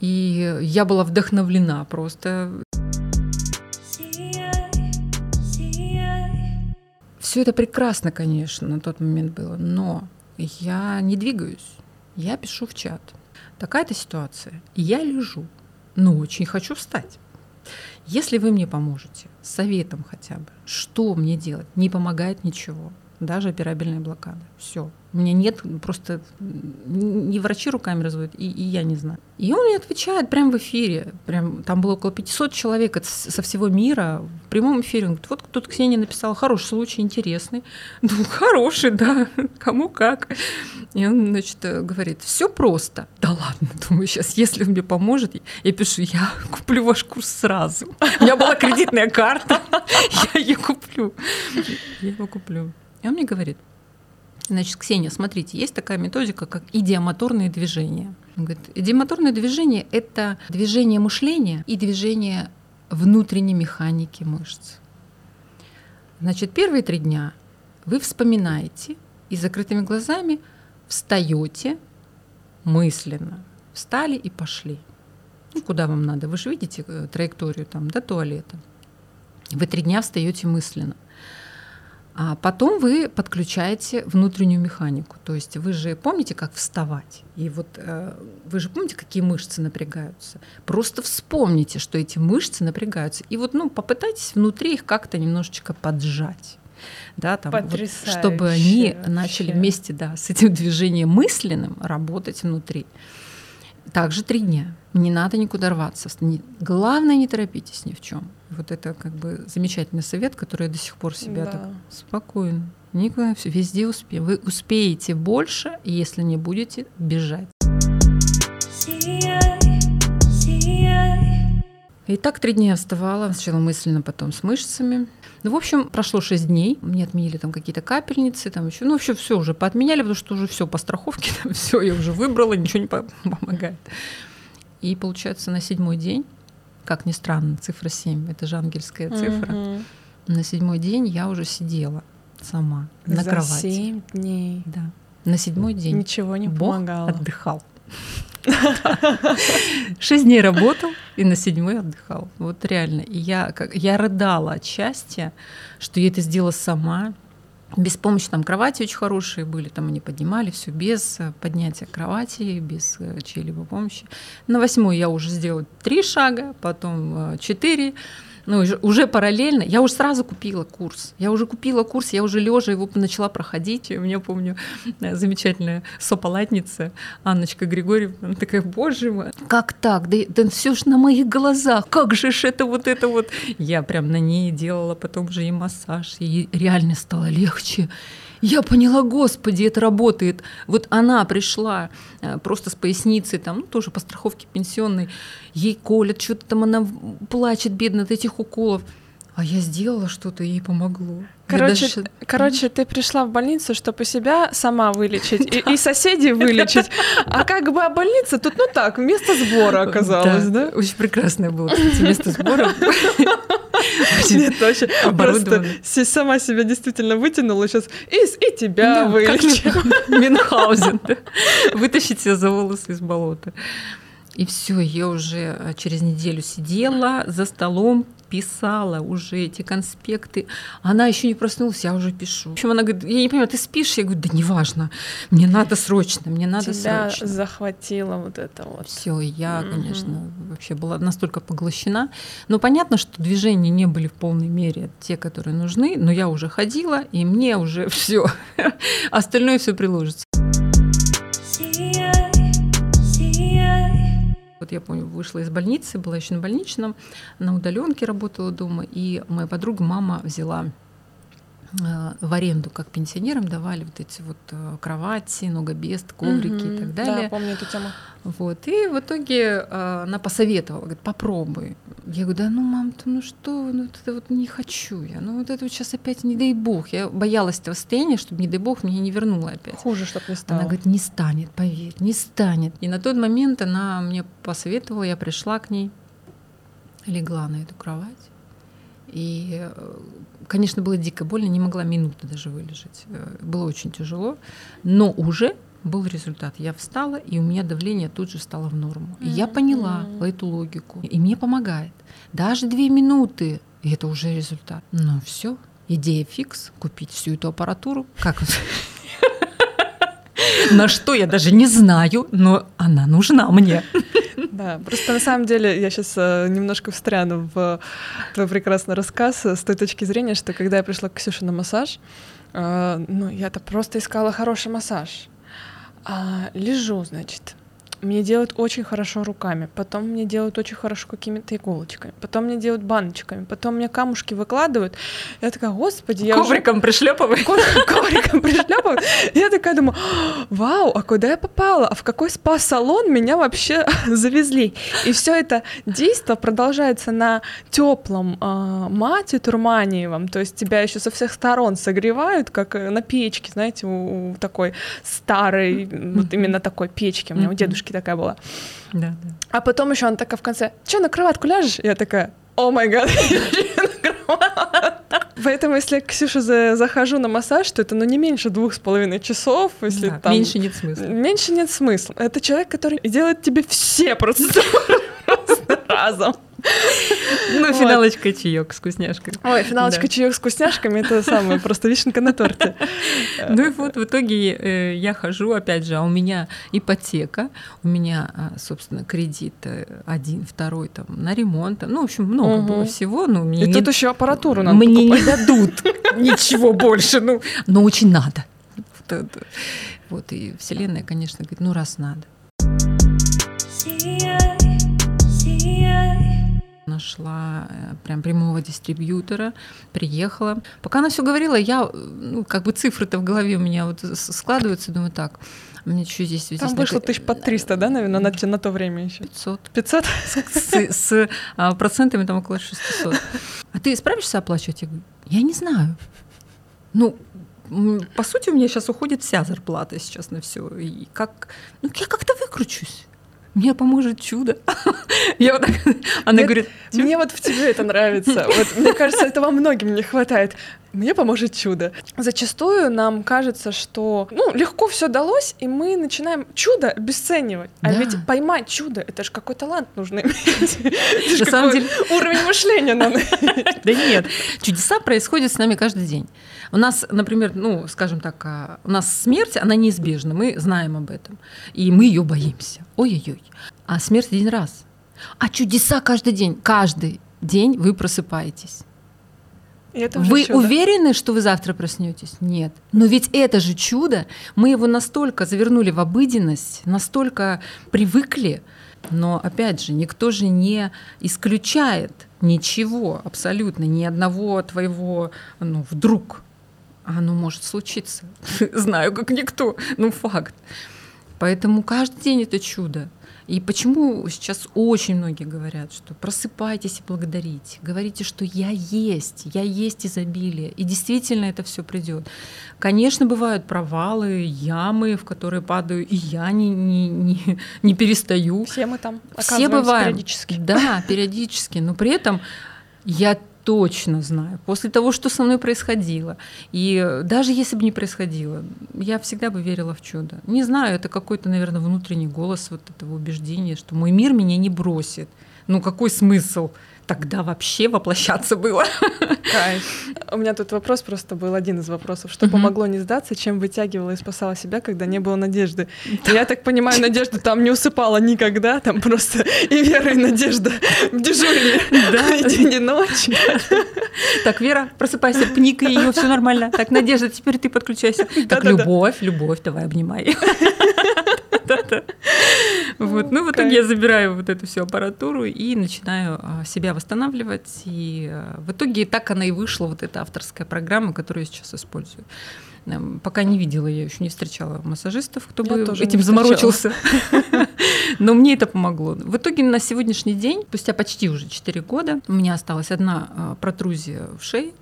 и я была вдохновлена просто. Все это прекрасно, конечно, на тот момент было, но я не двигаюсь. Я пишу в чат. Такая-то ситуация. Я лежу, но очень хочу встать. Если вы мне поможете, советом хотя бы, что мне делать, не помогает ничего, даже операбельная блокада. Все. У меня нет, просто не врачи руками разводят, и, и я не знаю. И он мне отвечает прямо в эфире. Прям, там было около 500 человек со всего мира в прямом эфире. Он говорит, вот тут Ксения написала, хороший случай, интересный. *laughs* Ну, хороший, да, *laughs* кому как. И он, значит, говорит, все просто. Да ладно, *laughs* думаю, сейчас, если он мне поможет, я пишу, я куплю ваш курс сразу. У меня была кредитная карта, я ее куплю. Я его куплю. И он мне говорит, Значит, Ксения, смотрите, есть такая методика, как идиомоторные движения. Он говорит, идиомоторное движение – это движение мышления и движение внутренней механики мышц. Значит, первые три дня вы вспоминаете и закрытыми глазами встаете мысленно. Встали и пошли. Ну, куда вам надо? Вы же видите э, траекторию там до туалета. Вы три дня встаете мысленно. А потом вы подключаете внутреннюю механику. То есть вы же помните, как вставать. И вот э, вы же помните, какие мышцы напрягаются. Просто вспомните, что эти мышцы напрягаются. И вот ну, попытайтесь внутри их как-то немножечко поджать. Да, там, вот, чтобы они вообще. начали вместе да, с этим движением мысленным работать внутри. Также три дня. Не надо никуда рваться. Главное, не торопитесь ни в чем. Вот это как бы замечательный совет, который я до сих пор себя Да. так спокойно. Никуда, все, везде успеем. Вы успеете больше, если не будете бежать. И так три дня я вставала, сначала мысленно, потом с мышцами. Ну, в общем, прошло шесть дней. Мне отменили там какие-то капельницы, там еще. Ну, вообще все уже поотменяли, потому что уже все по страховке, *laughs* все я уже выбрала, ничего не по- *laughs* помогает. И получается, на седьмой день, как ни странно, цифра 7, это же ангельская цифра. Мгм. На седьмой день я уже сидела сама на За кровати. семь дней. Да. На седьмой день Ничего не Бог помогало. отдыхал. *laughs* Шесть дней работал и на седьмой отдыхал. Вот реально. И я, как, я рыдала от счастья, что я это сделала сама. Без помощи там кровати очень хорошие были, там они поднимали все без э, поднятия кровати, без э, чьей-либо помощи. На восьмой я уже сделала три шага, потом э, четыре, Ну, уже- параллельно, я уже сразу купила курс. Я уже купила курс, я уже лежа его начала проходить. И у меня, помню, э, замечательная сопалатница Анночка Григорьевна, она такая, боже мой, как так? Да, да все ж на моих глазах, как же ж это вот это вот. Я прям на ней делала потом же и массаж, и реально стало легче. Я поняла, господи, это работает. Вот она пришла э, просто с поясницей, там, ну, тоже по страховке пенсионной, ей колят, что-то там она плачет, бедно, от этих уколов. А я сделала что-то, и ей помогло. Короче, даже- короче, ты пришла в больницу, чтобы себя сама вылечить и, и соседей вылечить. А как бы а больница тут, ну так, вместо сбора оказалось, да? Очень прекрасное было, кстати, место сбора. *laughs* Нет, вообще просто сама себя действительно вытянула сейчас и, и тебя Мюнхгаузен. да. Вытащить себя за волосы из болота. И все, я уже э, через неделю сидела за столом, писала уже эти конспекты. Она еще не проснулась, я уже пишу. В общем, она говорит, я не понимаю, ты спишь? Я говорю, да неважно, мне надо срочно, мне надо Тебя срочно. захватило вот это вот. Все, я, Мгм. конечно, вообще была настолько поглощена. Но понятно, что движения не были в полной мере те, которые нужны, но я уже ходила, и мне уже *laughs* все. Остальное все приложится. Вот я помню, вышла из больницы, была еще на больничном, на удаленке работала дома, и моя подруга, мама взяла в аренду, как пенсионерам давали вот эти вот э, кровати, ногобест, коврики и Мгм. так далее. Да, помню эту тему. Вот. И в итоге э, она посоветовала, говорит, попробуй. Я говорю, да ну, мам, ты ну что, ну вот это вот не хочу я. Ну вот это вот сейчас опять не дай бог. Я боялась этого состояния, чтобы не дай бог меня не вернуло опять. Хуже, чтоб не стало. Она говорит, не станет, поверь, не станет. И на тот момент она мне посоветовала, я пришла к ней, легла на эту кровать. И, э, конечно, было дико больно, не могла минуты даже вылежать. Э, Было очень тяжело, но уже был результат. Я встала, и у меня давление тут же стало в норму. И я поняла эту логику. И мне помогает. Даже две минуты, и это уже результат. Ну все, идея фикс, купить всю эту аппаратуру. Как? *laughs* На что я даже не знаю, но она нужна мне. Да, просто на самом деле я сейчас немножко встряну в твой прекрасный рассказ э, с той точки зрения, что когда я пришла к Ксюше на массаж, э, ну, я-то просто искала хороший массаж. А, лежу, значит, мне делают очень хорошо руками, потом мне делают очень хорошо какими-то иголочками, потом мне делают баночками, потом мне камушки выкладывают. Я такая, господи, я уже Ковриком пришлепывай. ко- ковриком пришлепывают. Я такая думаю, вау, а куда я попала? А в какой спа-салон меня вообще *laughs* завезли? И все это действо продолжается на теплом мате турманиевом, то есть тебя еще со всех сторон согревают, как э, на печке, знаете, у, такой старой, вот именно такой печки, у меня у Мгм. Дедушки такая была. Да, да. А потом еще она такая в конце, что, на кроватку ляжешь? Я такая, о май гад, *laughs* я на кроватку». Поэтому, если я к Ксюше за- захожу на массаж, то это ну, не меньше двух с половиной часов, если Да, там... Меньше нет смысла. Меньше нет смысла. Это человек, который делает тебе все процедуры *laughs* разом. Ну, финалочка чаек с вкусняшкой. Ой, финалочка чаек с вкусняшками — это самое, просто вишенка на торте. *laughs* Ну и вот в итоге э, я хожу, опять же, а у меня ипотека, у меня, а, собственно, кредит э, один, второй там на ремонт, ну, в общем, много было всего, но мне И тут еще аппаратуру надо мне не дадут ничего больше, ну, но очень надо. Вот и Вселенная, конечно, говорит, ну, раз надо. Нашла э, прям прямого дистрибьютора, приехала. Пока она все говорила, я, э, ну, как бы цифры-то в голове у меня вот с- складываются, думаю, так, мне что здесь... здесь Там на- вышло тысяч под 300, да, наверное, на, на то время еще? 500. 500? С, с, а, процентами там около 600. А ты справишься оплачивать? Я говорю, я не знаю. Ну, по сути, у меня сейчас уходит вся зарплата сейчас на все. И как, ну, я как-то выкручусь. Мне поможет чудо. *laughs* Я вот так, она говорит, Мне вот в тебе это нравится. Вот, мне кажется, этого многим не хватает. Мне поможет чудо. Зачастую нам кажется, что ну, легко все далось, и мы начинаем чудо обесценивать. А Да. ведь поймать чудо это же какой талант нужно иметь. *laughs* На самом деле- уровень мышления надо. *laughs* Да нет, чудеса происходят с нами каждый день. У нас, например, ну, скажем так, а, у нас смерть, она неизбежна, мы знаем об этом, и мы ее боимся. Ой-ой-ой. А смерть один раз. А чудеса каждый день, каждый. день вы просыпаетесь. Вы чудо. уверены, что вы завтра проснетесь? Нет. Но ведь это же чудо. Мы его настолько завернули в обыденность, настолько привыкли. Но опять же, никто же не исключает ничего абсолютно, ни одного твоего, ну, вдруг. Оно может случиться. *laughs* Знаю, как никто. Ну, факт. Поэтому каждый день это чудо. И почему сейчас очень многие говорят, что просыпайтесь и благодарите, говорите, что я есть, я есть изобилие, и действительно это все придет. Конечно, бывают провалы, ямы, в которые падаю, и я не, не, не, не перестаю. Все мы там Все бываем. периодически. Да, периодически. Но при этом я точно знаю, после того, что со мной происходило, и э, даже если бы не происходило, я всегда бы верила в чудо. Не знаю, это какой-то, наверное, внутренний голос вот этого убеждения, что мой мир меня не бросит. Ну какой смысл тогда вообще воплощаться было? Кайф. У меня тут вопрос просто был один из вопросов. Что помогло не сдаться, чем вытягивала и спасала себя, когда не было надежды? Я так понимаю, надежда там не усыпала никогда, там просто и вера, и надежда дежурили и день и ночь. Так, Вера, просыпайся, пника ее, все нормально. Так, Надежда, теперь ты подключайся. Так, любовь, любовь, давай обнимай. Вот, ну в итоге я забираю вот эту всю аппаратуру и начинаю а, себя восстанавливать. И а, в итоге так она и вышла, вот эта авторская программа, которую я сейчас использую. Эм, Пока не видела, я еще не встречала массажистов, кто Я бы этим заморочился. *laughs* *laughs* Но мне это помогло. В итоге на сегодняшний день, спустя почти уже 4 года, у меня осталась одна а, протрузия в шее,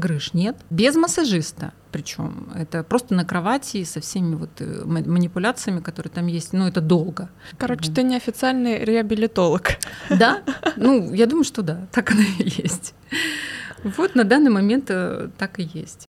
грыж нет, без массажиста. Причем это просто на кровати со всеми вот э, ма- манипуляциями, которые там есть. Ну, это долго. Короче, ты неофициальный реабилитолог. Да? *laughs* Ну, я думаю, что да, так оно и есть. Вот на данный момент э, так и есть.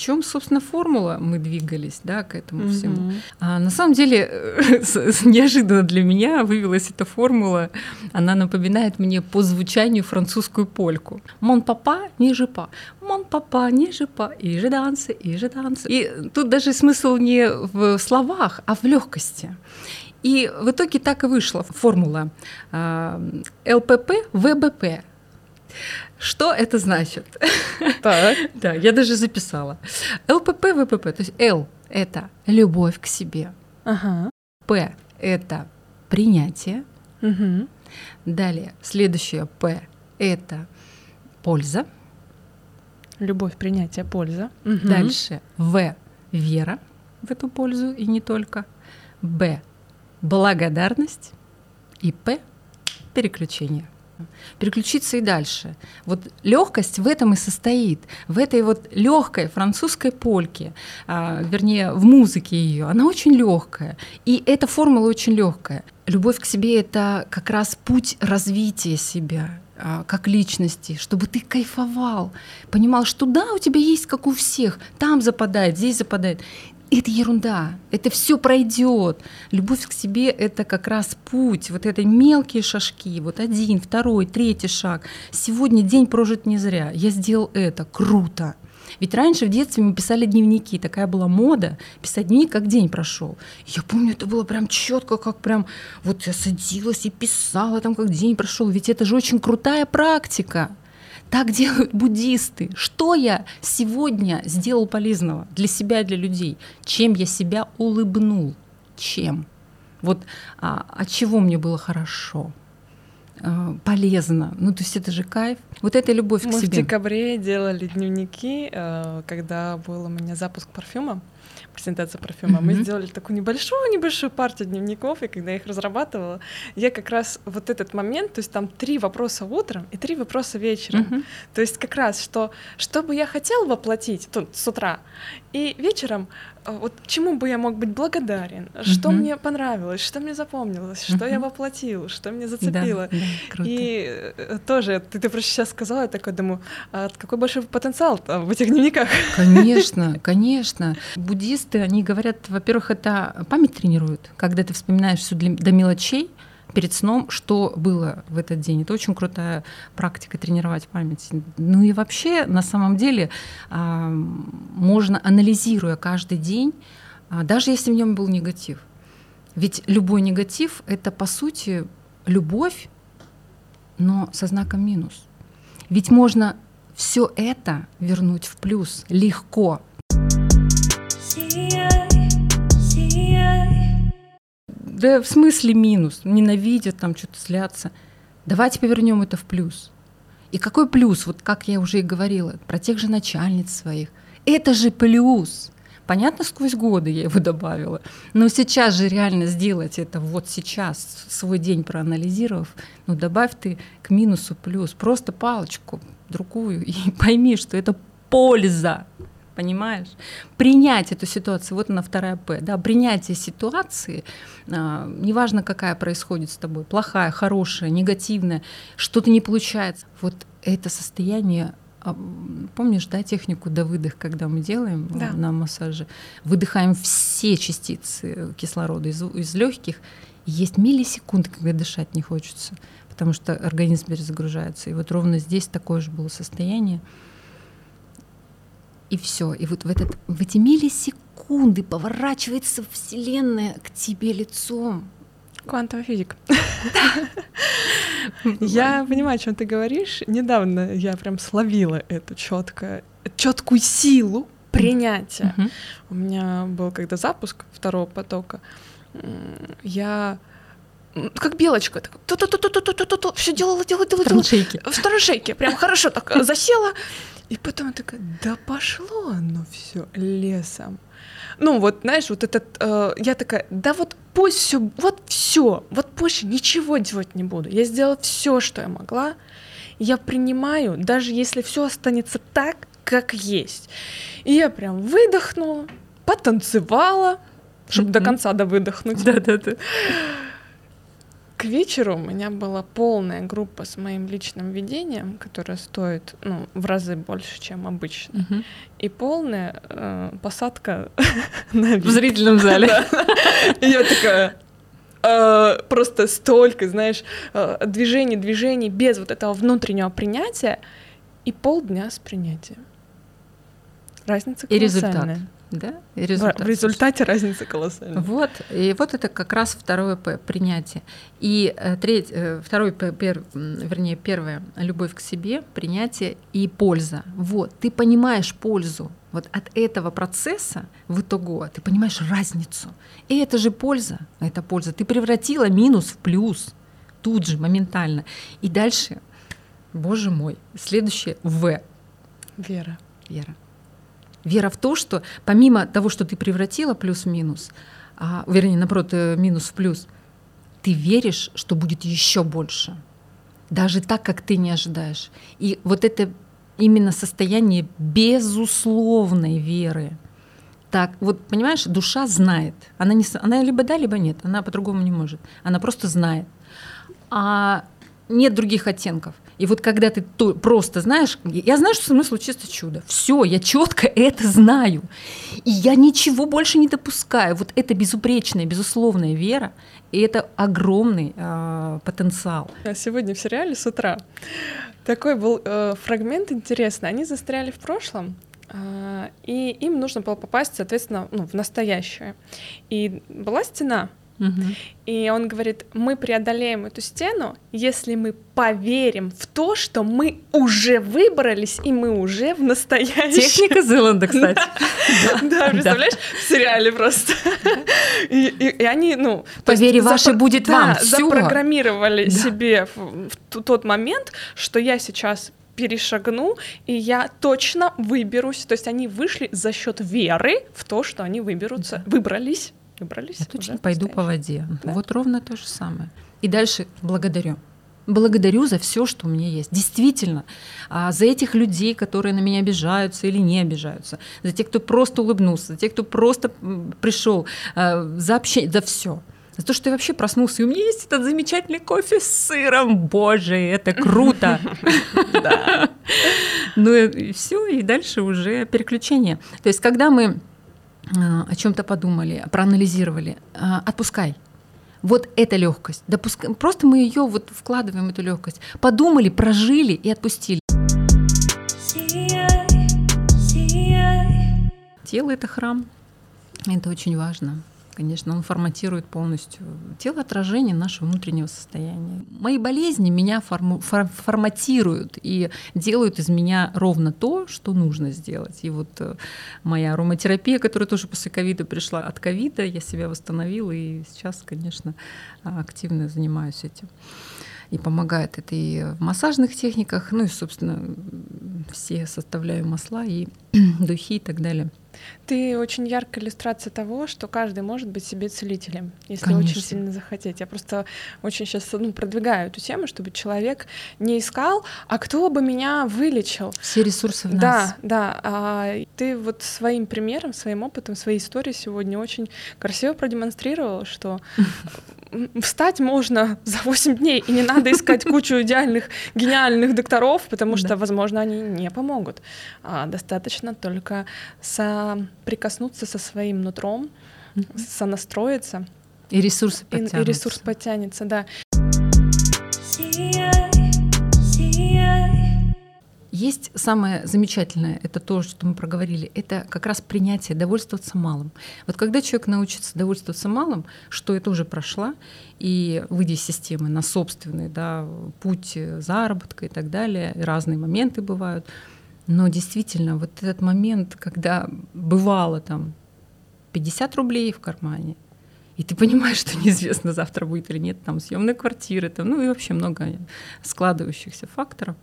Чем, собственно, формула мы двигались, да, к этому всему. Мгм. А на самом деле, *laughs* неожиданно для меня вывелась эта формула. Она напоминает мне по звучанию французскую польку. Мон папа, не жепа. Мон папа, не жепа. И же дансы, и же дансы. И тут даже смысл не в словах, а в легкости. И в итоге так и вышла формула а, ЛПП, ВБП. Что это значит? Так. *laughs* Да, я даже записала. ЛПП, ВПП. То есть Л – это любовь к себе. Ага. П – это принятие. Мгм. Далее, следующее П – это польза. Любовь, принятие, польза. Мгм. Дальше В – вера в эту пользу и не только. Б – благодарность. И П – переключение. Переключиться и дальше. Вот легкость в этом и состоит, в этой вот легкой французской польке, а, вернее, в музыке ее. Она очень легкая. И эта формула очень легкая. Любовь к себе это как раз путь развития себя а, как личности, чтобы ты кайфовал, понимал, что да, у тебя есть как у всех, там западает, здесь западает. Это ерунда, это все пройдет. Любовь к себе это как раз путь, вот это мелкие шажки, вот один, второй, третий шаг. Сегодня день прожит не зря. Я сделал это, круто. Ведь раньше в детстве мы писали дневники, такая была мода, писать дневник, как день прошел. Я помню, это было прям четко, как прям вот я садилась и писала там, как день прошел. Ведь это же очень крутая практика. Так делают буддисты. Что я сегодня сделал полезного для себя и для людей? Чем я себя улыбнул? Чем? Вот а, от чего мне было хорошо? А, полезно. Ну, то есть это же кайф. Вот это любовь Мы к в себе. декабре делали дневники, э, когда был у меня запуск парфюма, презентация парфюма. Мы Мгм. сделали такую небольшую-небольшую партию дневников, и когда я их разрабатывала, я как раз вот этот момент, то есть там три вопроса утром и три вопроса вечером. Мгм. То есть как раз, что, что бы я хотел воплотить тут с утра, и вечером, вот чему бы я мог быть благодарен, что Мгм. мне понравилось, что мне запомнилось, что я воплотил, что меня Да, зацепило. да, круто. И э, тоже, ты, ты просто сейчас сказала, я такой думаю, а какой большой потенциал в этих дневниках. *laughs* Конечно, конечно. Буддисты, они говорят, во-первых, это память тренируют, когда ты вспоминаешь все до мелочей перед сном, что было в этот день. Это очень крутая практика тренировать память. Ну и вообще, на самом деле, а, можно, анализируя каждый день, а, даже если в нем был негатив, Ведь любой негатив — это, по сути, любовь, но со знаком минус. Ведь можно все это вернуть в плюс легко. Да в смысле минус? Ненавидят, там что-то злятся. Давайте повернем это в плюс. И какой плюс? Вот как я уже и говорила, про тех же начальниц своих. Это же плюс. Понятно, сквозь годы я его добавила. Но сейчас же реально сделать это вот сейчас, свой день проанализировав, ну добавь ты к минусу плюс. Просто палочку другую и *laughs* пойми, что это польза. Понимаешь? Принять эту ситуацию, вот она вторая П, да, принятие ситуации, а, неважно какая происходит с тобой, плохая, хорошая, негативная, что-то не получается. Вот это состояние а, Помнишь, да, технику до выдох, когда мы делаем Да. на массаже, выдыхаем все частицы кислорода из, из легких. Есть миллисекунды, когда дышать не хочется, потому что организм перезагружается. И вот ровно здесь такое же было состояние. И все. И вот в, этот, в эти миллисекунды поворачивается Вселенная к тебе лицом. Квантовая физика. *laughs* Я понимаю, о чем ты говоришь. Недавно я прям словила эту четко, четкую силу принятия. У меня был когда запуск второго потока. Я как белочка, так ту-ту-ту-ту-ту-ту-ту, все делала, делала, делала, делала. Траншейки. В старошейке, прям хорошо так э, засела. И потом такая, да пошло оно все лесом. Ну вот, знаешь, вот этот, э, я такая, да вот пусть все, вот все, вот больше ничего делать не буду. Я сделала все, что я могла. Я принимаю, даже если все останется так, как есть. И я прям выдохнула, потанцевала, чтобы до Мгм. конца до выдохнуть. Да-да-да. К вечеру у меня была полная группа с моим личным ведением, которая стоит ну, в разы больше, чем обычно. Мгм. И полная э, посадка *laughs* на В зрительном зале. *laughs* Я такая э, просто столько, знаешь, э, движений, движений без вот этого внутреннего принятия и полдня с принятием. Разница И результат. Да? И В- результат. В результате разница колоссальная. Вот, и вот это как раз второе П принятие. И э, треть, э, второй П, пер- вернее, первое любовь к себе, принятие и польза. Вот, ты понимаешь пользу. Вот от этого процесса в итогу ты понимаешь разницу. И это же польза, это польза. Ты превратила минус в плюс тут же, моментально. И дальше, боже мой, следующее В. Вера. Вера. Вера в то, что помимо того, что ты превратила плюс в минус, а, вернее, наоборот, э, минус в плюс, ты веришь, что будет еще больше. Даже так, как ты не ожидаешь. И вот это именно состояние безусловной веры. Так, вот понимаешь, душа знает. Она, не, она либо да, либо нет. Она по-другому не может. Она просто знает. А нет других оттенков. И вот когда ты то- просто знаешь, я знаю, что со мной случится чудо. Все, я четко *laughs* это знаю. И я ничего больше не допускаю. Вот это безупречная, безусловная вера, и это огромный а, потенциал. А Сегодня в сериале с утра такой был э, фрагмент интересный. Они застряли в прошлом, а, и им нужно было попасть, соответственно, ну, в настоящее. И была стена, и он говорит, мы преодолеем эту стену, если мы поверим в то, что мы уже выбрались, и мы уже в настоящем. Техника Зеланда, *laughs* кстати. Да, представляешь, в сериале просто. И, они, ну... Поверь, ваше будет вам. Запрограммировали себе в, тот момент, что я сейчас перешагну, и я точно выберусь. То есть они вышли за счет веры в то, что они выберутся, выбрались. Выбрались. Я точно в пойду по воде. Да. Вот ровно то же самое. И дальше благодарю. Благодарю за все, что у меня есть. Действительно, а, за этих людей, которые на меня обижаются или не обижаются, за тех, кто просто улыбнулся, за тех, кто просто пришел, а, за общение, за все. За то, что я вообще проснулся, и у меня есть этот замечательный кофе с сыром. Боже, это круто! *laughs* Ну и все, и дальше уже переключение. То есть, когда мы о чем-то подумали, проанализировали, а, отпускай. Вот эта легкость. Допуска... Просто мы ее вот вкладываем эту легкость. Подумали, прожили и отпустили. Сияй, сияй. Тело это храм. Это очень важно. Конечно, он форматирует полностью тело отражение нашего внутреннего состояния. Мои болезни меня форму, фор, форматируют и делают из меня ровно то, что нужно сделать. И вот э, моя ароматерапия, которая тоже после ковида пришла от ковида, я себя восстановила и сейчас, конечно, активно занимаюсь этим и помогает это и в массажных техниках, ну и, собственно, все составляю масла и *clears throat* духи и так далее. Ты очень яркая иллюстрация того, что каждый может быть себе целителем, если Конечно. очень сильно захотеть. Я просто очень сейчас ну, продвигаю эту тему, чтобы человек не искал, а кто бы меня вылечил. Все ресурсы в нас. Да, да. А ты вот своим примером, своим опытом, своей историей сегодня очень красиво продемонстрировал, что *laughs* встать можно за 8 дней, и не надо искать кучу идеальных, гениальных докторов, потому что, возможно, они не помогут. А достаточно только прикоснуться со своим нутром, Мгм. сонастроиться, И ресурсы и, и подтянутся. ресурс подтянется, да. Есть самое замечательное, это то, что мы проговорили, это как раз принятие, довольствоваться малым. Вот когда человек научится довольствоваться малым, что это уже прошла, и выйдя из системы на собственный да, путь заработка и так далее, и разные моменты бывают, но действительно вот этот момент, когда бывало там 50 рублей в кармане, и ты понимаешь, что неизвестно, завтра будет или нет, там съемной квартиры, там, ну и вообще много складывающихся факторов.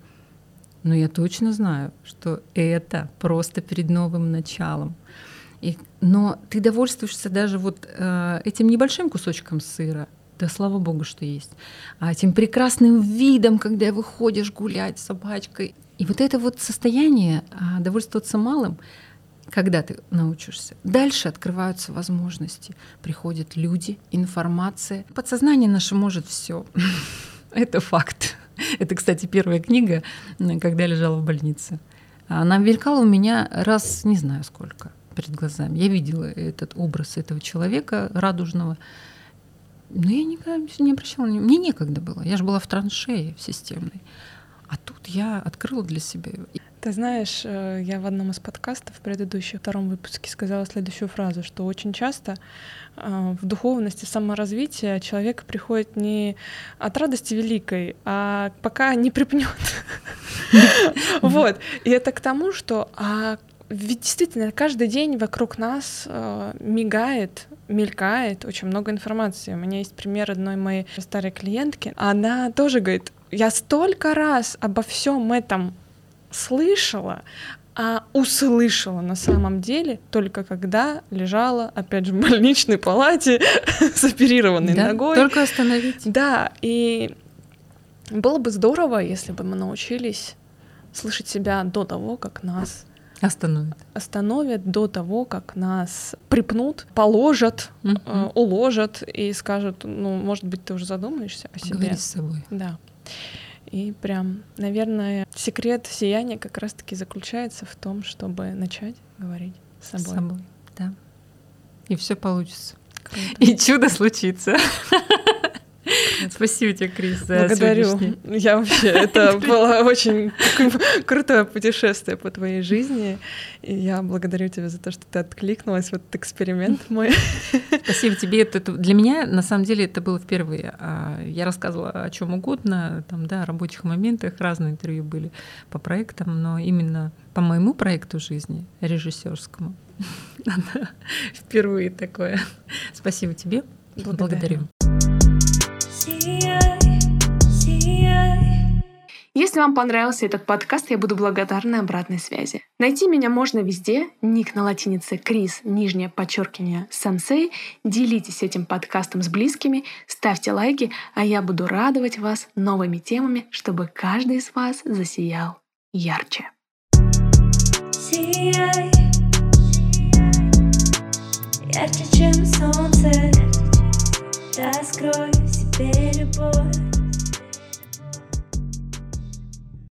Но я точно знаю, что это просто перед новым началом. И, но ты довольствуешься даже вот э, этим небольшим кусочком сыра, да слава богу, что есть, а этим прекрасным видом, когда выходишь гулять с собачкой. И вот это вот состояние а, довольствоваться малым, когда ты научишься, дальше открываются возможности, приходят люди, информация. Подсознание наше может все. *laughs* Это факт. Это, кстати, первая книга, когда я лежала в больнице. Она мелькала у меня раз, не знаю сколько, перед глазами. Я видела этот образ этого человека радужного. Но я никогда не обращала внимания. Мне некогда было. Я же была в траншее в системной. А тут я открыла для себя. Ты знаешь, э, я в одном из подкастов в предыдущем втором выпуске сказала следующую фразу, что очень часто э, в духовности саморазвития человек приходит не от радости великой, а пока не припнет. *laughs* Вот. И это к тому, что а ведь действительно каждый день вокруг нас э, мигает, мелькает очень много информации. У меня есть пример одной моей старой клиентки. Она тоже говорит, я столько раз обо всем этом слышала, а услышала на самом деле только когда лежала, опять же, в больничной палате *laughs* с оперированной Да, ногой. Только остановить. Да, и было бы здорово, если бы мы научились слышать себя до того, как нас Остановит. остановят, до того, как нас припнут, положат, Мгм. э, уложат и скажут, ну, может быть, ты уже задумаешься о себе. Поговори с собой. Да. И прям, наверное, секрет сияния как раз-таки заключается в том, чтобы начать говорить с собой. С собой. Да. И все получится. Круто. И чудо случится. *laughs* *laughs* Спасибо тебе, Крис, за Благодарю. сегодняшний. Я вообще, это *laughs* было очень кру- крутое путешествие по твоей жизни. И я благодарю тебя за то, что ты откликнулась в этот эксперимент *laughs* мой. Спасибо тебе. Это, это- для меня, на самом деле, это было впервые. А, Я рассказывала о чем угодно, там, да, о рабочих моментах, разные интервью были по проектам, но именно по моему проекту жизни, режиссерскому, впервые такое. Спасибо тебе. Благодарю. Благодарю. Если вам понравился этот подкаст, я буду благодарна обратной связи. Найти меня можно везде. Ник на латинице Крис, нижнее подчеркивание сенсей. Делитесь этим подкастом с близкими, ставьте лайки, а я буду радовать вас новыми темами, чтобы каждый из вас засиял ярче. Сияй, ярче, чем солнце, раскрой себе.